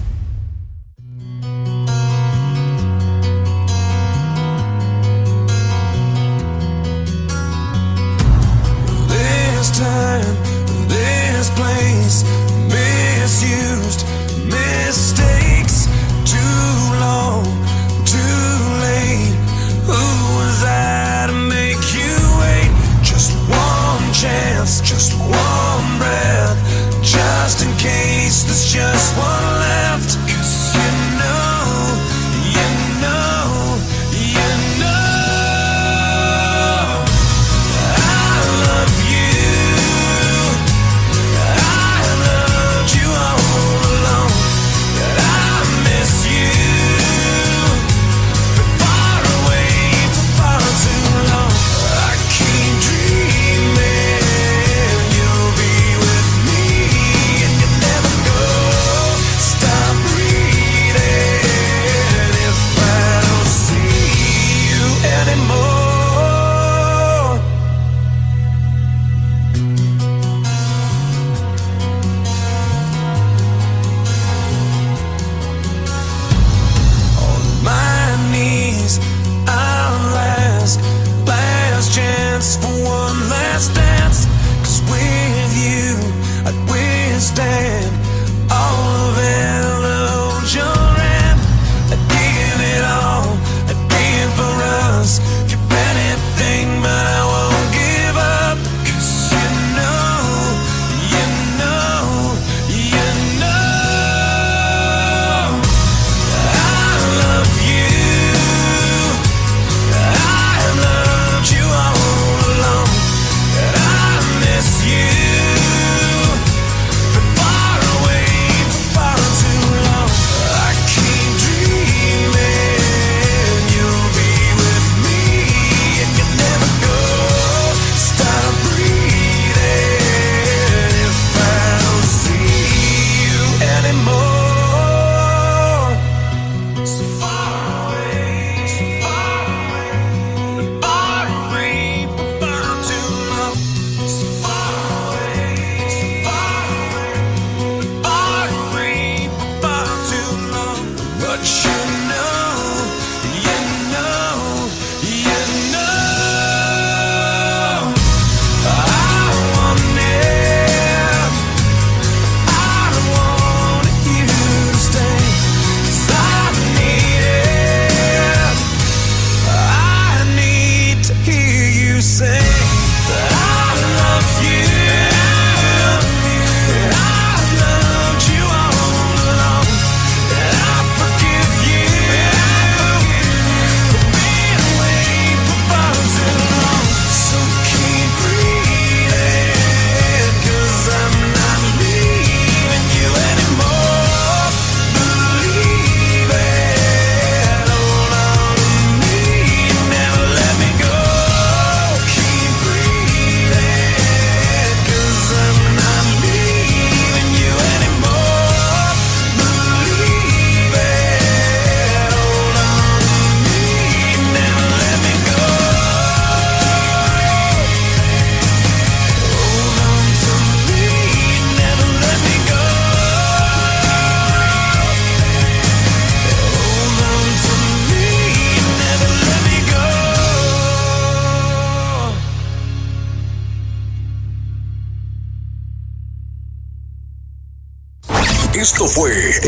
say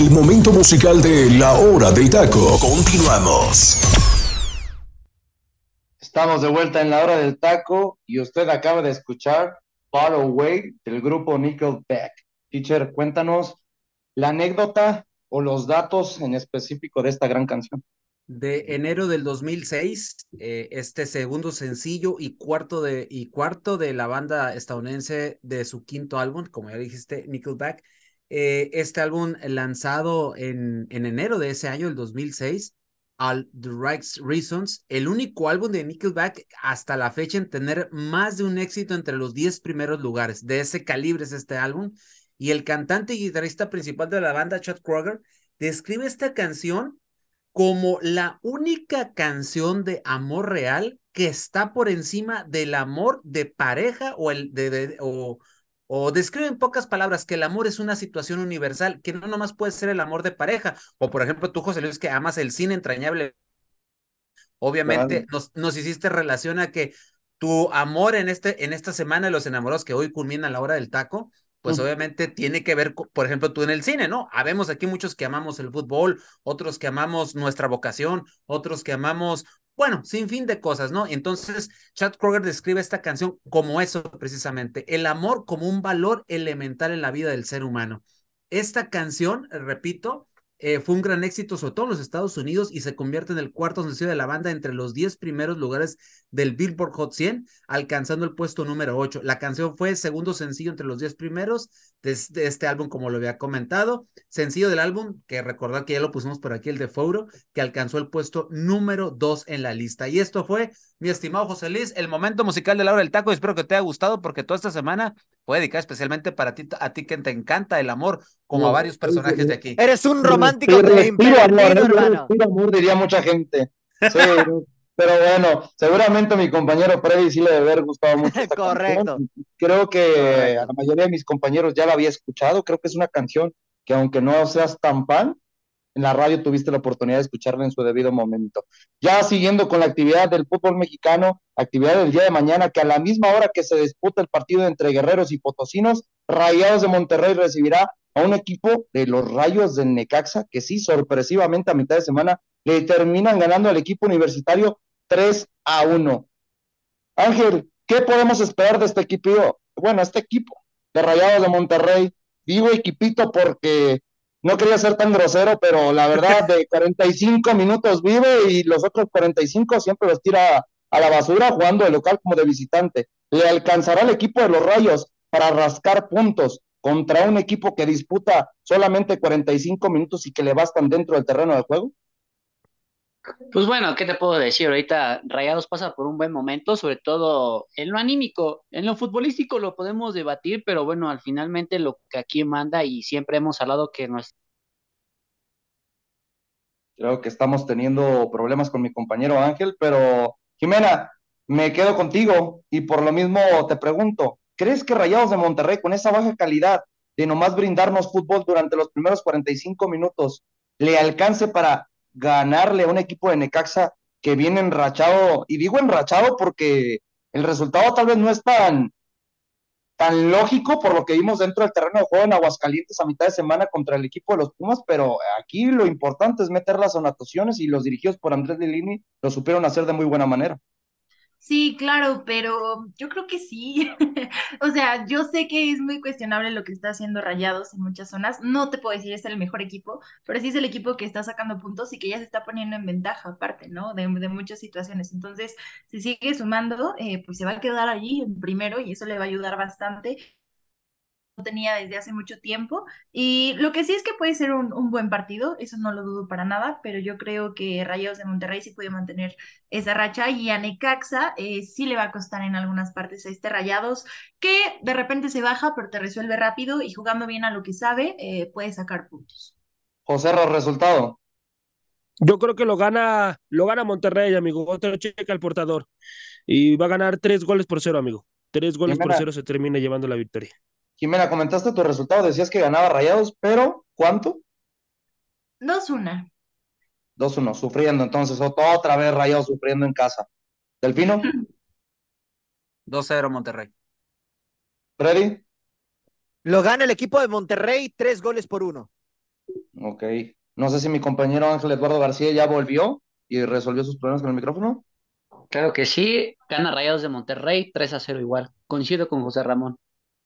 el momento musical de La Hora del Taco. Continuamos. Estamos de vuelta en La Hora del Taco y usted acaba de escuchar Far Away del grupo Nickelback. Teacher, cuéntanos la anécdota o los datos en específico de esta gran canción. De enero del 2006, eh, este segundo sencillo y cuarto, de, y cuarto de la banda estadounidense de su quinto álbum, como ya dijiste, Nickelback. Eh, este álbum lanzado en, en enero de ese año, el 2006, al The Right Reasons, el único álbum de Nickelback hasta la fecha en tener más de un éxito entre los 10 primeros lugares. De ese calibre es este álbum. Y el cantante y guitarrista principal de la banda, Chad Kroger, describe esta canción como la única canción de amor real que está por encima del amor de pareja o el de, o, o describe en pocas palabras que el amor es una situación universal, que no nomás puede ser el amor de pareja, o por ejemplo tú, José Luis, que amas el cine entrañable. Obviamente nos, nos hiciste relación a que tu amor en, este, en esta semana de los enamorados que hoy culmina la hora del taco, pues obviamente tiene que ver, por ejemplo, tú en el cine, ¿no? Habemos aquí muchos que amamos el fútbol, otros que amamos nuestra vocación, otros que amamos, bueno, sin fin de cosas, ¿no? Entonces, Chad Kroger describe esta canción como eso precisamente, el amor como un valor elemental en la vida del ser humano. Esta canción, repito, eh, fue un gran éxito, sobre todo en los Estados Unidos, y se convierte en el cuarto sencillo de la banda entre los 10 primeros lugares del Billboard Hot 100, alcanzando el puesto número 8. La canción fue segundo sencillo entre los 10 primeros de, este álbum, como lo había comentado. Sencillo del álbum, que recordar que ya lo pusimos por aquí, el de Fouro, que alcanzó el puesto número 2 en la lista. Y esto fue, mi estimado José Luis, el momento musical de la hora del taco. Espero que te haya gustado, porque toda esta semana fue dedicada especialmente para ti, a ti que te encanta el amor, como a varios personajes de aquí. Eres un romántico de hermano. amor, diría mucha gente. Sí, pero bueno, seguramente mi compañero Freddy sí le debe haber gustado mucho. Correcto. Creo que a la mayoría de mis compañeros ya la había escuchado. Creo que es una canción que aunque no seas tan fan, en la radio tuviste la oportunidad de escucharla en su debido momento. Ya siguiendo con la actividad del fútbol mexicano, actividad del día de mañana, que a la misma hora que se disputa el partido entre guerreros y potosinos, Rayados de Monterrey recibirá a un equipo de los Rayos de Necaxa, que sí, sorpresivamente a mitad de semana le terminan ganando al equipo universitario 3 a 1. Ángel, ¿qué podemos esperar de este equipo? Bueno, este equipo de Rayados de Monterrey, digo equipito porque no quería ser tan grosero, pero la verdad, de 45 minutos vive y los otros 45 siempre los tira a la basura jugando de local como de visitante. ¿Le alcanzará el equipo de los Rayos para rascar puntos contra un equipo que disputa solamente 45 minutos y que le bastan dentro del terreno de juego? Pues bueno, ¿qué te puedo decir? Ahorita Rayados pasa por un buen momento, sobre todo en lo anímico. En lo futbolístico lo podemos debatir, pero bueno, al finalmente lo que aquí manda y siempre hemos hablado que nuestro... Creo que estamos teniendo problemas con mi compañero Ángel, pero Jimena, me quedo contigo y por lo mismo te pregunto, ¿crees que Rayados de Monterrey con esa baja calidad de nomás brindarnos fútbol durante los primeros 45 minutos le alcance para ganarle a un equipo de Necaxa que viene enrachado, y digo enrachado porque el resultado tal vez no es tan, tan lógico por lo que vimos dentro del terreno de juego en Aguascalientes a mitad de semana contra el equipo de los Pumas, pero aquí lo importante es meter las anotaciones y los dirigidos por Andrés Lini lo supieron hacer de muy buena manera. Sí, claro, pero yo creo que sí. o sea, yo sé que es muy cuestionable lo que está haciendo Rayados en muchas zonas. No te puedo decir es el mejor equipo, pero sí es el equipo que está sacando puntos y que ya se está poniendo en ventaja, aparte, ¿no? De, muchas situaciones. Entonces, si sigue sumando, eh, pues se va a quedar allí en primero y eso le va a ayudar bastante tenía desde hace mucho tiempo. Y lo que sí es que puede ser un, buen partido, eso no lo dudo para nada, pero yo creo que Rayados de Monterrey sí puede mantener esa racha y a Necaxa eh, sí le va a costar en algunas partes a este Rayados, que de repente se baja, pero te resuelve rápido y jugando bien a lo que sabe, eh, puede sacar puntos. José, resultado. Yo creo que lo gana, lo gana Monterrey, amigo. Otro checa al portador. Y va a ganar tres goles por cero, amigo. Tres goles por cero se termina llevando la victoria. Jimena, comentaste tu resultado, decías que ganaba Rayados, pero ¿cuánto? 2-1. 2-1, sufriendo entonces, otra vez Rayados sufriendo en casa. ¿Delfino? 2-0 Monterrey. ¿Freddy? Lo gana el equipo de Monterrey, tres goles por uno. Ok. No sé si mi compañero Ángel Eduardo García ya volvió y resolvió sus problemas con el micrófono. Claro que sí, gana Rayados de Monterrey 3 a 0 igual. Coincido con José Ramón.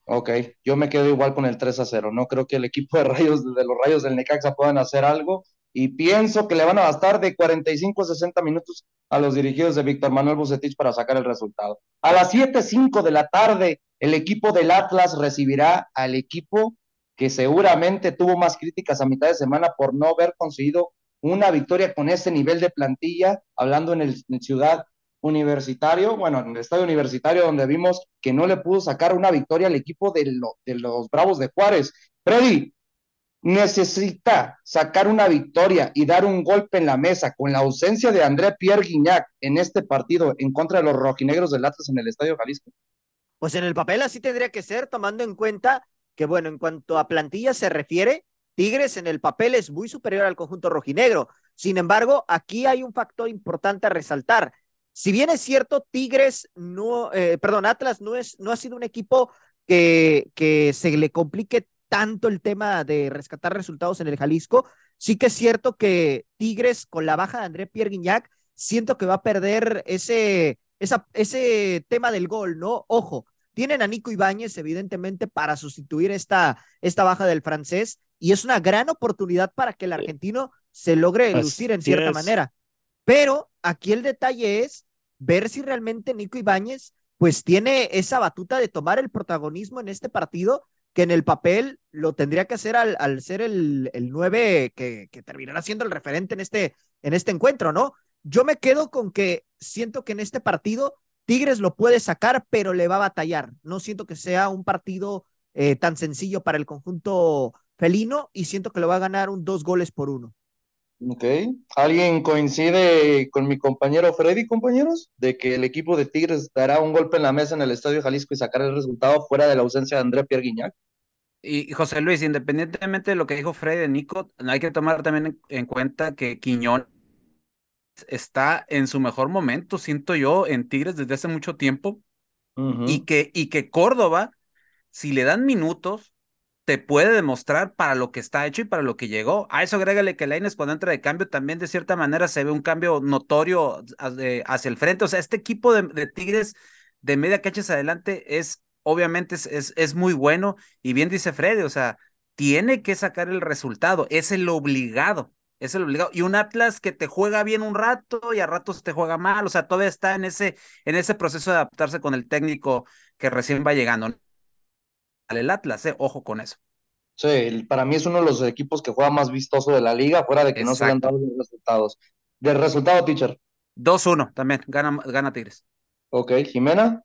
Ok, yo me quedo igual con el 3 a 0. No creo que el equipo de Rayos de los Rayos del Necaxa puedan hacer algo y pienso que le van a bastar de 45 a 60 minutos a los dirigidos de Víctor Manuel Bucetich para sacar el resultado. A las 7:05 de la tarde, el equipo del Atlas recibirá al equipo que seguramente tuvo más críticas a mitad de semana por no haber conseguido una victoria con ese nivel de plantilla, hablando en el en Ciudad Universitario, bueno, en el estadio universitario donde vimos que no le pudo sacar una victoria al equipo de, de los Bravos de Juárez. Freddy, necesita sacar una victoria y dar un golpe en la mesa con la ausencia de André Pierre Guignac en este partido en contra de los rojinegros del Atlas en el Estadio Jalisco. Pues en el papel así tendría que ser, tomando en cuenta que, bueno, en cuanto a plantilla se refiere, Tigres en el papel es muy superior al conjunto rojinegro. Sin embargo, aquí hay un factor importante a resaltar. Si bien es cierto, Tigres no, eh, perdón, Atlas no, es, no ha sido un equipo que, que se le complique tanto el tema de rescatar resultados en el Jalisco. Sí que es cierto que Tigres, con la baja de André Pierre Guignac, siento que va a perder ese, esa, ese tema del gol, ¿no? Ojo, tienen a Nico Ibáñez, evidentemente, para sustituir esta, esta baja del francés, y es una gran oportunidad para que el argentino se logre lucir en cierta manera. Pero aquí el detalle es ver si realmente Nico Ibáñez pues tiene esa batuta de tomar el protagonismo en este partido, que en el papel lo tendría que hacer al, al ser el, el 9 que, que, terminará siendo el referente en este, en este encuentro, ¿no? Yo me quedo con que siento que en este partido Tigres lo puede sacar, pero le va a batallar. No siento que sea un partido eh, tan sencillo para el conjunto felino y siento que lo va a ganar un dos goles por uno. Ok. ¿Alguien coincide con mi compañero Freddy, compañeros? De que el equipo de Tigres dará un golpe en la mesa en el Estadio Jalisco y sacar el resultado fuera de la ausencia de André Pierre Guignac. Y José Luis, independientemente de lo que dijo Freddy de Nico, hay que tomar también en, en cuenta que Quiñón está en su mejor momento, siento yo, en Tigres desde hace mucho tiempo. Uh -huh. y, que, y que Córdoba, si le dan minutos, te puede demostrar para lo que está hecho y para lo que llegó. A eso agrégale que Laines cuando entra de cambio también de cierta manera se ve un cambio notorio hacia el frente. O sea, este equipo de, Tigres de media cancha adelante es, obviamente, es, es, muy bueno. Y bien dice Freddy, o sea, tiene que sacar el resultado, es el obligado. Es el obligado. Y un Atlas que te juega bien un rato y a ratos te juega mal. O sea, todavía está en ese, en ese proceso de adaptarse con el técnico que recién va llegando el Atlas, eh, ojo con eso. Sí, para mí es uno de los equipos que juega más vistoso de la liga, fuera de que Exacto. no se le han dado los resultados. Del resultado, teacher. 2-1 también, gana, gana Tigres. Ok, Jimena.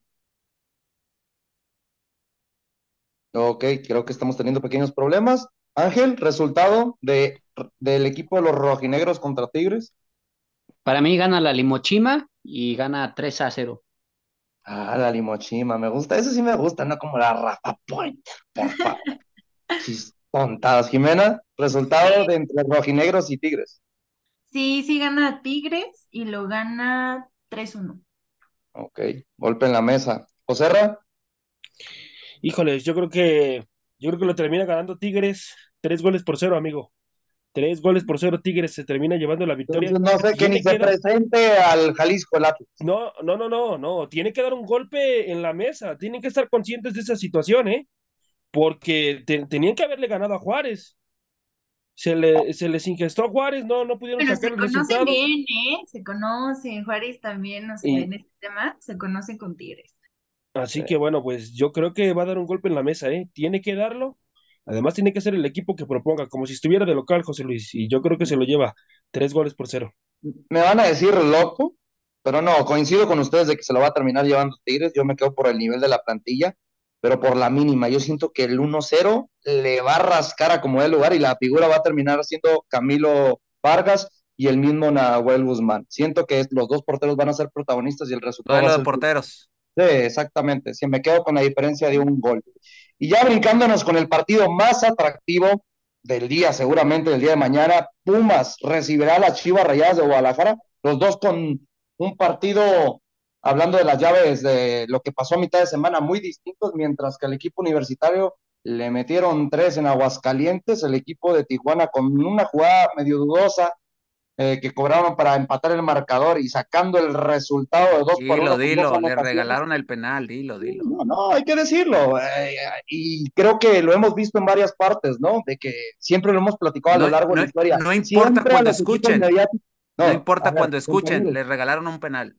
Ok, creo que estamos teniendo pequeños problemas. Ángel, resultado de, del equipo de los rojinegros contra Tigres. Para mí gana la Limochima y gana 3 a 0. Ah, la limochima, me gusta, eso sí me gusta, no como la Rafa Point, por favor. Contadas, Jimena, resultado de entre rojinegros y tigres. Sí, sí gana Tigres y lo gana 3-1. Ok, golpe en la mesa. ¿Joserra? Híjoles, yo creo que yo creo que lo termina ganando Tigres, tres goles por cero, amigo. Tres goles por cero, Tigres se termina llevando la victoria. Entonces, no sé que ni se dar... presente al Jalisco el Atlas. No, no, no, no, no. Tiene que dar un golpe en la mesa. Tienen que estar conscientes de esa situación, ¿eh? Porque te, tenían que haberle ganado a Juárez. Se, le, se les ingestó a Juárez, no, no pudieron Pero sacar se el resultado. conocen bien, ¿eh? Se conocen. Juárez también, o sea, Y- en este tema, se conocen con Tigres. Así que bueno, pues yo creo que va a dar un golpe en la mesa, ¿eh? Tiene que darlo. Además, tiene que ser el equipo que proponga, como si estuviera de local, José Luis. Y yo creo que se lo lleva tres goles por cero. Me van a decir loco, pero no, coincido con ustedes de que se lo va a terminar llevando Tigres. Yo me quedo por el nivel de la plantilla, pero por la mínima. Yo siento que el 1-0 le va a rascar a como el lugar y la figura va a terminar siendo Camilo Vargas y el mismo Nahuel Guzmán. Siento que los dos porteros van a ser protagonistas y el resultado va Duelo a de ser porteros. Sí, exactamente. Sí, me quedo con la diferencia de un gol. Y ya brincándonos con el partido más atractivo del día, seguramente del día de mañana, Pumas recibirá a las Chivas Rayadas de Guadalajara, los dos con un partido, hablando de las llaves de lo que pasó a mitad de semana, muy distintos, mientras que el equipo universitario le metieron tres en Aguascalientes, el equipo de Tijuana con una jugada medio dudosa, eh, que cobraron para empatar el marcador y sacando el resultado de dos por uno. Dilo, dilo, le regalaron el penal, dilo, dilo. No, no, hay que decirlo. Eh, y creo que lo hemos visto en varias partes, ¿no? De que siempre lo hemos platicado a lo largo de la historia. No importa cuando escuchen. No, importa cuando escuchen, le regalaron un penal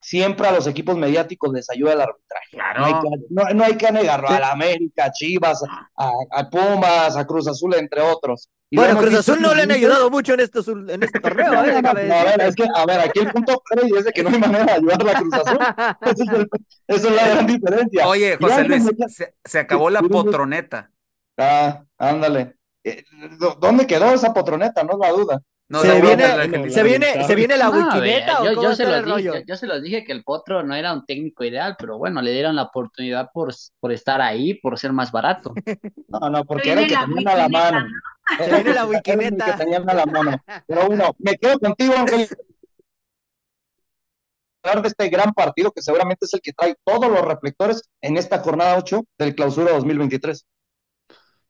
siempre a los equipos mediáticos les ayuda el arbitraje. No, hay que, negarlo. A la América, a Chivas, a, Pumas, a Cruz Azul, entre otros. bueno, Cruz Azul no le han ayudado mucho en, esto, en este torneo. ¿eh? a, ver, es que, a ver, aquí el punto es de que no hay manera de ayudar a Cruz Azul. Esa es, la gran diferencia. Oye, José Luis, se, acabó la potroneta. Ah, ándale. Eh, ¿Dónde quedó esa potroneta? No es la duda se, viene, se, viene, se viene la wikineta yo, yo, se los dije, yo se los dije que el Potro no era un técnico ideal, pero bueno, le dieron la oportunidad por, por estar ahí, por ser más barato. No, no, porque era el que tenían a la mano. Se viene la wikineta. que tenían a la mano. Pero bueno, me quedo contigo, Ángel. Hablar de este gran partido que seguramente es el que trae todos los reflectores en esta jornada 8 del clausura 2023.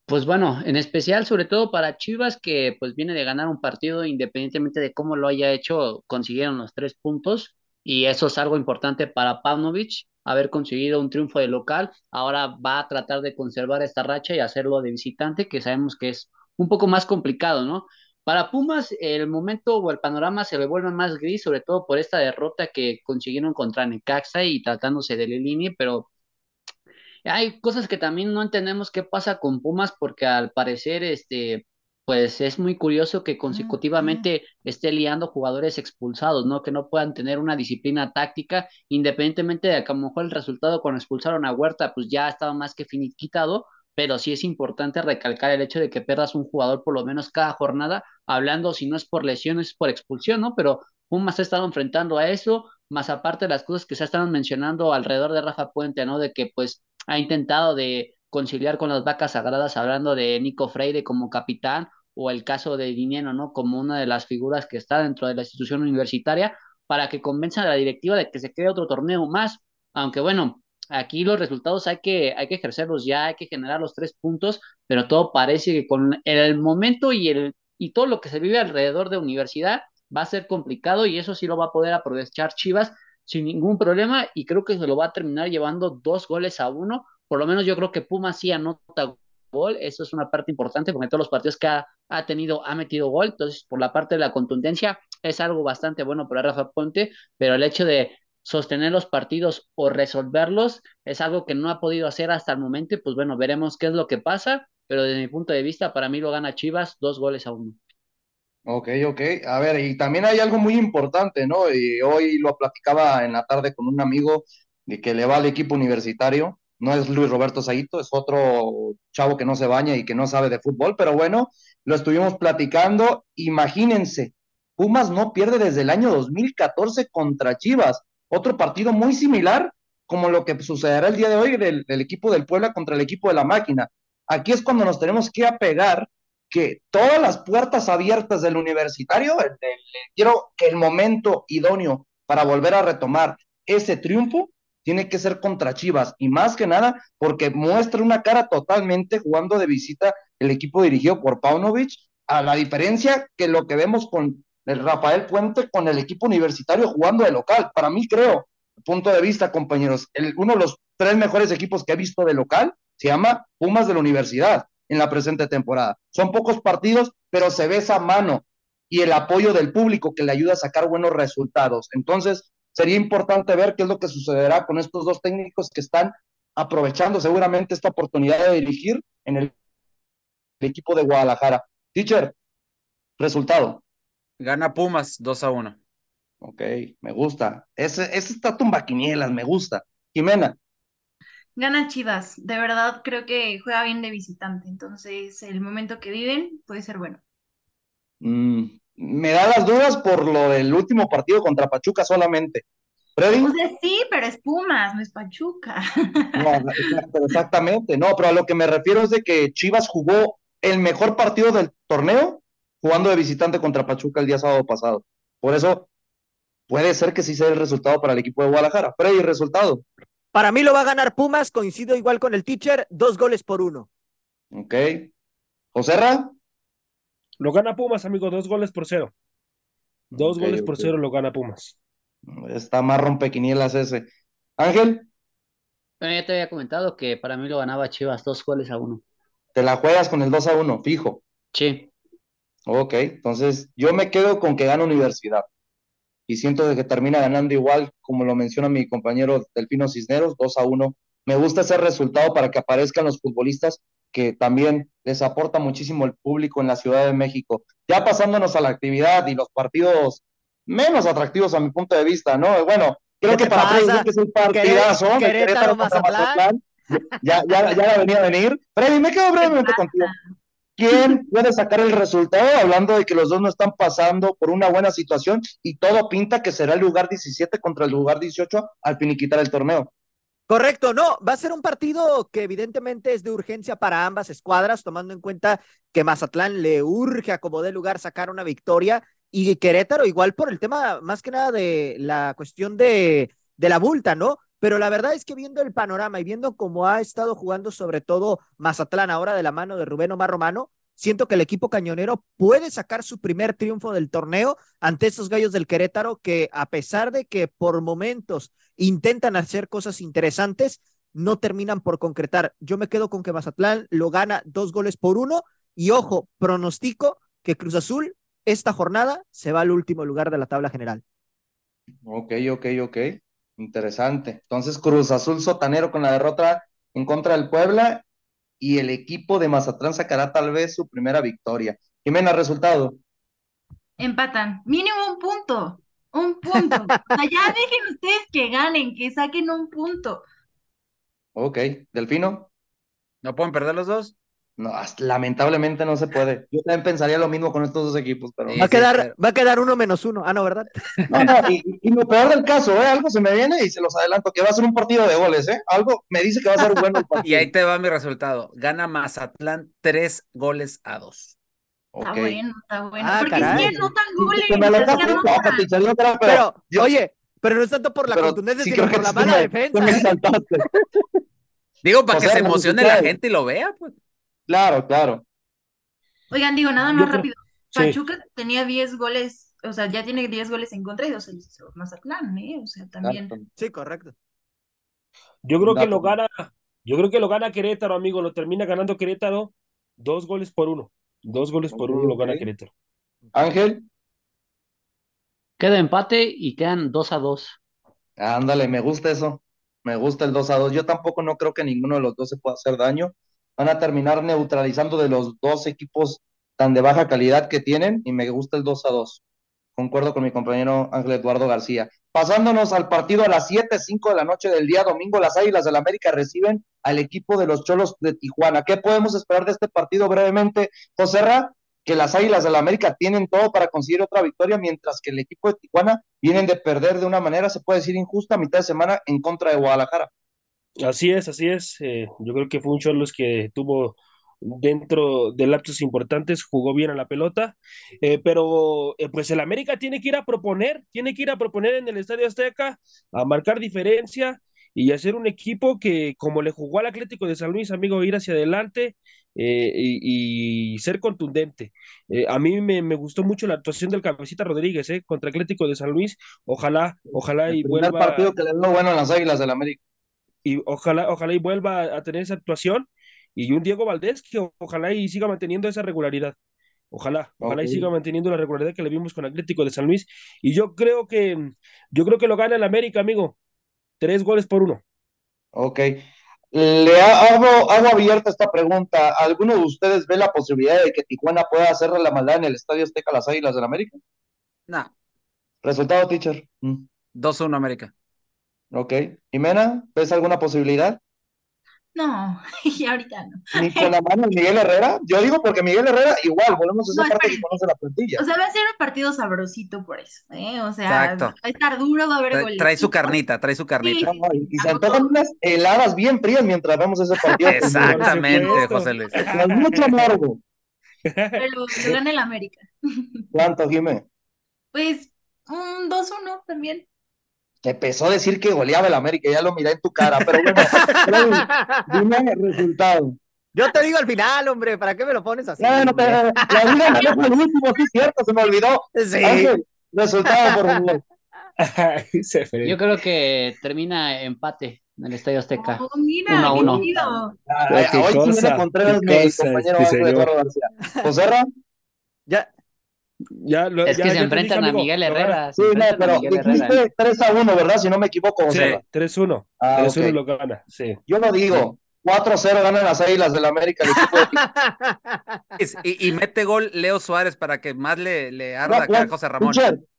Pues bueno, en especial sobre todo para Chivas que pues viene de ganar un partido independientemente de cómo lo haya hecho, consiguieron los tres puntos y eso es algo importante para Pavlovich, haber conseguido un triunfo de local, ahora va a tratar de conservar esta racha y hacerlo de visitante, que sabemos que es un poco más complicado, ¿no? Para Pumas el momento o el panorama se le vuelve más gris, sobre todo por esta derrota que consiguieron contra Necaxa y tratándose de Lelini, pero hay cosas que también no entendemos qué pasa con Pumas porque al parecer, este, pues es muy curioso que consecutivamente esté liando jugadores expulsados, ¿no? Que no puedan tener una disciplina táctica, independientemente de que a lo mejor el resultado cuando expulsaron a Huerta, pues ya estaba más que finiquitado, pero sí es importante recalcar el hecho de que pierdas un jugador por lo menos cada jornada, hablando si no es por lesiones, es por expulsión, ¿no? Pero Pumas ha estado enfrentando a eso, más aparte de las cosas que se están mencionando alrededor de Rafa Puente, ¿no? De que pues ha intentado de conciliar con las vacas sagradas, hablando de Nico Freire como capitán o el caso de Dinero, ¿no? Como una de las figuras que está dentro de la institución universitaria para que convenza a la directiva de que se quede otro torneo más, aunque bueno, aquí los resultados hay que, hay que ejercerlos ya, hay que generar los tres puntos, pero todo parece que con el momento y, el, y todo lo que se vive alrededor de universidad va a ser complicado y eso sí lo va a poder aprovechar Chivas sin ningún problema y creo que se lo va a terminar llevando dos goles a uno. Por lo menos yo creo que Puma sí anota gol, eso es una parte importante porque en todos los partidos que ha, ha, tenido ha metido gol, entonces por la parte de la contundencia es algo bastante bueno para Rafa Ponte, pero el hecho de sostener los partidos o resolverlos es algo que no ha podido hacer hasta el momento, pues bueno, veremos qué es lo que pasa, pero desde mi punto de vista, para mí lo gana Chivas dos goles a uno. Ok, ok. A ver, y también hay algo muy importante, ¿no? Y hoy lo platicaba en la tarde con un amigo de que le va al equipo universitario. No es Luis Roberto Saito, es otro chavo que no se baña y que no sabe de fútbol, pero bueno, lo estuvimos platicando. Imagínense, Pumas no pierde desde el año 2014 contra Chivas. Otro partido muy similar como lo que sucederá el día de hoy del, del equipo del Puebla contra el equipo de la máquina. Aquí es cuando nos tenemos que apegar que todas las puertas abiertas del universitario, quiero que el momento idóneo para volver a retomar ese triunfo tiene que ser contra Chivas y más que nada porque muestra una cara totalmente jugando de visita el equipo dirigido por Paunovic, a la diferencia que lo que vemos con el Rafael Puente con el equipo universitario jugando de local. Para mí creo, punto de vista compañeros, el, uno de los tres mejores equipos que he visto de local se llama Pumas de la Universidad en la presente temporada. Son pocos partidos, pero se ve esa mano y el apoyo del público que le ayuda a sacar buenos resultados. Entonces, sería importante ver qué es lo que sucederá con estos dos técnicos que están aprovechando seguramente esta oportunidad de dirigir en el, equipo de Guadalajara. Teacher, resultado. Gana Pumas 2 a 1. Ok, me gusta. Ese, ese está tumba quinielas, me gusta. Jimena. Gana Chivas, de verdad creo que juega bien de visitante, entonces el momento que viven puede ser bueno. Mm, me da las dudas por lo del último partido contra Pachuca solamente. ¿Freddy? sí, pero es Pumas, no es Pachuca. No, exactamente, no, pero a lo que me refiero es de que Chivas jugó el mejor partido del torneo jugando de visitante contra Pachuca el día sábado pasado. Por eso puede ser que sí sea el resultado para el equipo de Guadalajara. Freddy, resultado. Para mí lo va a ganar Pumas, coincido igual con el teacher, dos goles por uno. Ok. ¿Joserra? Lo gana Pumas, amigo, dos goles por cero. Dos goles por cero lo gana Pumas. Está más rompequinielas ese. Ángel, Bueno, ya te había comentado que para mí lo ganaba Chivas, dos goles a uno. te la juegas con el 2 a 1, fijo. Sí. Ok, entonces yo me quedo con que gana Universidad. Y siento de que termina ganando igual, como lo menciona mi compañero Delfino Cisneros, 2 a 1. Me gusta ese resultado para que aparezcan los futbolistas que también les aporta muchísimo el público en la Ciudad de México. Ya pasándonos a la actividad y los partidos menos atractivos a mi punto de vista, ¿no? Bueno, creo ¿Qué que para Freddy que es el partidazo Querétaro, Querétaro contra Mazatlán. Ya, ya, ya la venía a venir. Freddy, me quedo brevemente contigo. ¿Quién puede sacar el resultado hablando de que los dos no están pasando por una buena situación y todo pinta que será el lugar 17 contra el lugar 18 al finiquitar el torneo? Correcto, no, va a ser un partido que evidentemente es de urgencia para ambas escuadras, tomando en cuenta que Mazatlán le urge a como dé lugar sacar una victoria y Querétaro igual por el tema más que nada de la cuestión de, de la multa, ¿no? Pero la verdad es que viendo el panorama y viendo cómo ha estado jugando sobre todo Mazatlán ahora de la mano de Rubén Omar Romano, siento que el equipo cañonero puede sacar su primer triunfo del torneo ante estos gallos del Querétaro que a pesar de que por momentos intentan hacer cosas interesantes, no terminan por concretar. Yo me quedo con que Mazatlán lo gana dos goles por uno y ojo, pronostico que Cruz Azul esta jornada se va al último lugar de la tabla general. Ok, ok, ok. Interesante. Entonces, Cruz Azul sotanero con la derrota en contra del Puebla y el equipo de Mazatlán sacará tal vez su primera victoria. Jimena, resultado. Empatan. Mínimo un punto. Un punto. O sea, ya dejen ustedes que ganen, que saquen un punto. Ok, Delfino. ¿No pueden perder los dos? No, lamentablemente no se puede. Yo también pensaría lo mismo con estos dos equipos, pero Sí, Va a quedar, pero- va a quedar uno menos uno. Ah, no, ¿verdad? No, no, y, y lo peor del caso, ¿eh? Algo se me viene y se los adelanto, que va a ser un partido de goles, ¿eh? Algo me dice que va a ser bueno el Y partido. ahí te va mi resultado. Gana Mazatlán tres goles a dos. Está bueno, está bueno. Ah, Porque caray. es que anotan goles. Que me pero, oye, pero no es tanto por la pero contundencia, sí sino por la mala me- defensa. me. Digo, para O que sea, se emocione la gente y lo vea, pues. Claro, claro. Oigan, digo, nada Yo más creo- rápido. Sí. Pachuca tenía 10 goles, o sea, ya tiene 10 goles en contra y dos el Mazatlán, ¿eh? O sea, también. Sí, correcto. Yo creo que lo gana, yo creo que lo gana Querétaro, amigo, lo termina ganando Querétaro, dos goles por uno. Dos goles por uno lo gana. Querétaro. Ángel, Queda empate y quedan dos a dos. ándale, me gusta eso. Me gusta el 2 a 2. Yo tampoco no creo que ninguno de los dos se pueda hacer daño. Van a terminar neutralizando de los dos equipos tan de baja calidad que tienen y me gusta el 2 a 2. Concuerdo con mi compañero Ángel Eduardo García. Pasándonos al partido a las 7, 5 de la noche del día domingo, las Águilas del América reciben al equipo de los Cholos de Tijuana. ¿Qué podemos esperar de este partido brevemente, José Ra? Que las Águilas del América tienen todo para conseguir otra victoria, mientras que el equipo de Tijuana vienen de perder de una manera, se puede decir injusta, a mitad de semana en contra de Guadalajara. Así es, así es. eh, yo creo que fue un Cholos que tuvo dentro de lapsos importantes, jugó bien a la pelota, eh, pero eh, pues el América tiene que ir a proponer, tiene que ir a proponer en el Estadio Azteca, a marcar diferencia y hacer un equipo que, como le jugó al Atlético de San Luis, amigo, ir hacia adelante eh, y, y ser contundente. A mí me, me gustó mucho la actuación del Cabecita Rodríguez eh, contra Atlético de San Luis. Ojalá, ojalá y El primer vuelva partido que le dio bueno a las Águilas del América. Y ojalá, ojalá y vuelva a tener esa actuación y un Diego Valdés que ojalá y siga manteniendo esa regularidad. Ojalá, ojalá y siga manteniendo la regularidad que le vimos con Atlético de San Luis. Y yo creo que, yo creo que lo gana el América, amigo. Tres goles por uno. Ok. Le ha- hago, hago abierta esta pregunta. ¿Alguno de ustedes ve la posibilidad de que Tijuana pueda hacerle la maldad en el Estadio Azteca a las Águilas del América? No, Resultado, teacher. Mm, 2-1 América. Ok. Jimena, ¿ves alguna posibilidad? No, y ahorita no. Ni con la mano de Miguel Herrera. Yo digo porque Miguel Herrera, igual, volvemos a esa No, parte que conoce la plantilla. O sea, va a ser un partido sabrosito por eso, ¿eh? O sea, Exacto. va a estar duro, va a haber Trae, goles. trae su carnita, trae su carnita. Y, y se antojan unas heladas bien frías mientras vemos ese partido. Exactamente. José Luis. Con mucho amargo. Pero lo gana el América. ¿Cuánto, Jimé? Pues un 2-1 también. Te empezó a decir que goleaba el América, ya lo miré en tu cara, pero bueno, dime el resultado. Yo te digo al final, hombre, ¿para qué me lo pones así? No, no te, la vida me deja el último, sí, cierto, se me olvidó. Sí. Ángel, resultado, por favor. Yo creo que termina empate en el Estadio Azteca. Oh, mira, Uno a uno. Ah, Hoy cosa, Contreras, mi compañero. Eduardo García. Ya, Ya lo- Es que ya se enfrentan dije, a Miguel. Herrera. sí, no, a pero dijiste 3 a 1, ¿verdad? Si no me equivoco, José Sí, Ra. 3-1. Ah, 3-1 ok. lo gana, sí. Yo lo digo, 4-0 ganan las Águilas del América, el equipo de Y, y mete gol Leo Suárez para que más le, le arda No, acá a José Ramón.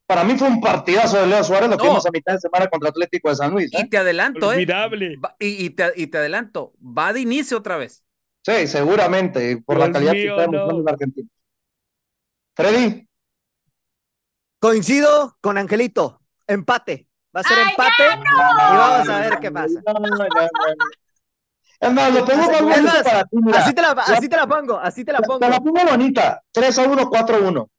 Para mí fue un partidazo de Leo Suárez lo que No. vimos a mitad de semana contra Atlético de San Luis. ¿eh? Y te adelanto, ¿eh? Olvidable. Va- y, y te, y te adelanto, va de inicio otra vez. Sí, seguramente, por la Dios calidad que mío, está demostrando no. el argentino. Freddy, coincido con Angelito. Empate. Va a ser ¡Ay, empate y vamos a ver qué pasa. No, no, no, no. Es más, lo pongo bonito más, para ti, mira. Así te la, así te la pongo, así te la pongo. Te la pongo bonita, 3 a 1, 4 a 1.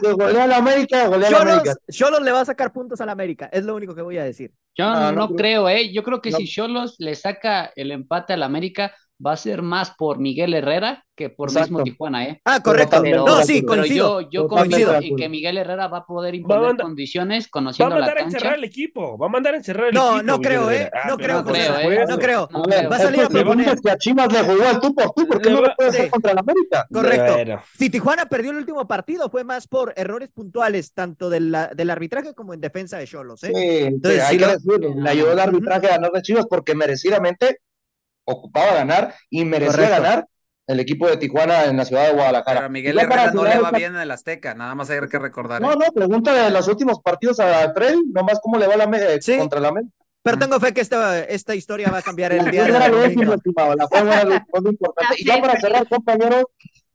Pero golea la América, golea la América. Cholos, Cholos le va a sacar puntos a la América, es lo único que voy a decir. Yo No, no, no creo, ¿eh? Yo creo que No. si Cholos le saca el empate al América, va a ser más por Miguel Herrera que por Exacto. mismo Tijuana, ¿eh? Ah, correcto. Pero, no, sí, pero coincido. yo, yo de en que Miguel Herrera va a poder Va a imponer mandar- condiciones, Va a conociendo la mandar a encerrar cancha. al equipo. Va a mandar a encerrar al No, equipo. no creo, ¿eh? Ah, No pero creo, José, supuesto. ¿eh? No creo. No creo. Va a salir a proponer. que a Chivas le jugó al tú por tú, ¿por qué no lo puede hacer contra el América? Correcto. Bueno, Si Tijuana perdió el último partido fue más por errores puntuales, tanto del, del arbitraje como en defensa de Cholos, ¿eh? Sí, Entonces, hay que lo- decirlo, le ayudó el arbitraje a ganar de Chivas porque merecidamente ocupaba ganar y merecía Correcto. ganar el equipo de Tijuana en la ciudad de Guadalajara. Pero a Miguel Herrera no le va bien en el Azteca, nada más hay que recordar. No, ¿eh? no, pregunta de los últimos partidos a Freddy, nomás cómo le va la me- Sí. contra la América. Pero tengo fe que esta, esta historia va a cambiar el La día de domingo. estimado, la fórmula lo lo muy importante. Y ya para cerrar, compañeros,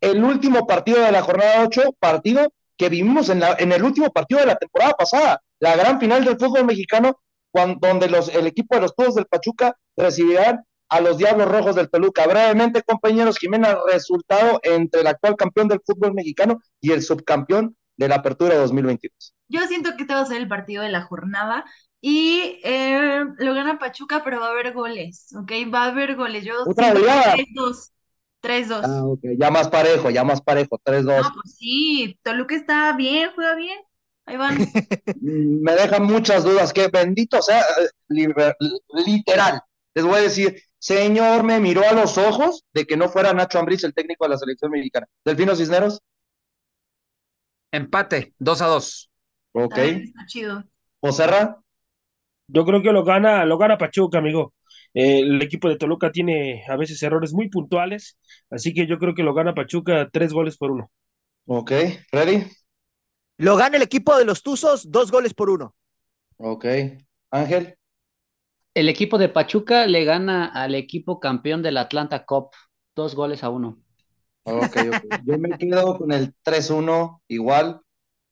el último partido de la jornada 8, partido que vivimos en, la, en el último partido de la temporada pasada, la gran final del fútbol mexicano, cuan- donde los, el equipo de los Tuzos del Pachuca recibirán a los Diablos Rojos del Toluca. Brevemente, compañeros, Jimena, resultado entre el actual campeón del fútbol mexicano y el subcampeón de la Apertura 2022. Yo siento que este va a ser el partido de la jornada y eh, lo gana Pachuca, pero va a haber goles, ¿ok? Va a haber goles. Yo Otra siento que goleada. 3-2. 3-2. Ah, ok, ya más parejo, ya más parejo, 3-2. No, pues sí, Toluca está bien, juega bien. Ahí van. Me dejan muchas dudas, que bendito sea, eh, liber- literal, les voy a decir, señor, me miró a los ojos de que no fuera Nacho Ambriz el técnico de la selección mexicana. Delfino Cisneros, Empate, 2 a 2. ok. Está chido. Oserra, yo creo que lo gana, lo gana Pachuca, amigo. Eh, el equipo de Toluca tiene a veces errores muy puntuales, así que yo creo que lo gana Pachuca tres goles por uno. ok. Freddy, Lo gana el equipo de los Tuzos, dos goles por uno. ok. Ángel, El equipo de Pachuca le gana al equipo campeón del Atlanta Cup, dos goles a uno. ok, ok. Yo me quedo con el 3-1, igual.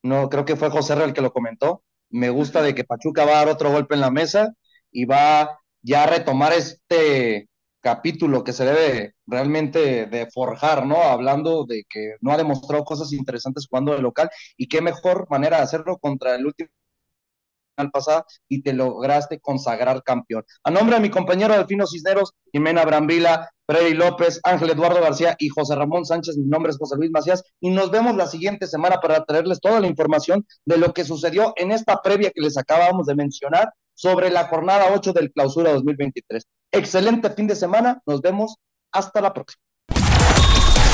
No, creo que fue José Ra el que lo comentó. Me gusta de que Pachuca va a dar otro golpe en la mesa y va ya a retomar este capítulo que se debe realmente de forjar, ¿no? Hablando de que no ha demostrado cosas interesantes jugando de local y qué mejor manera de hacerlo contra el último pasada y te lograste consagrar campeón. A nombre de mi compañero Delfino Cisneros, Jimena Brambila, Freddy López, Ángel Eduardo García y José Ramón Sánchez, mi nombre es José Luis Macías y nos vemos la siguiente semana para traerles toda la información de lo que sucedió en esta previa que les acabamos de mencionar sobre la jornada 8 del clausura 2023. Excelente fin de semana, nos vemos, hasta la próxima.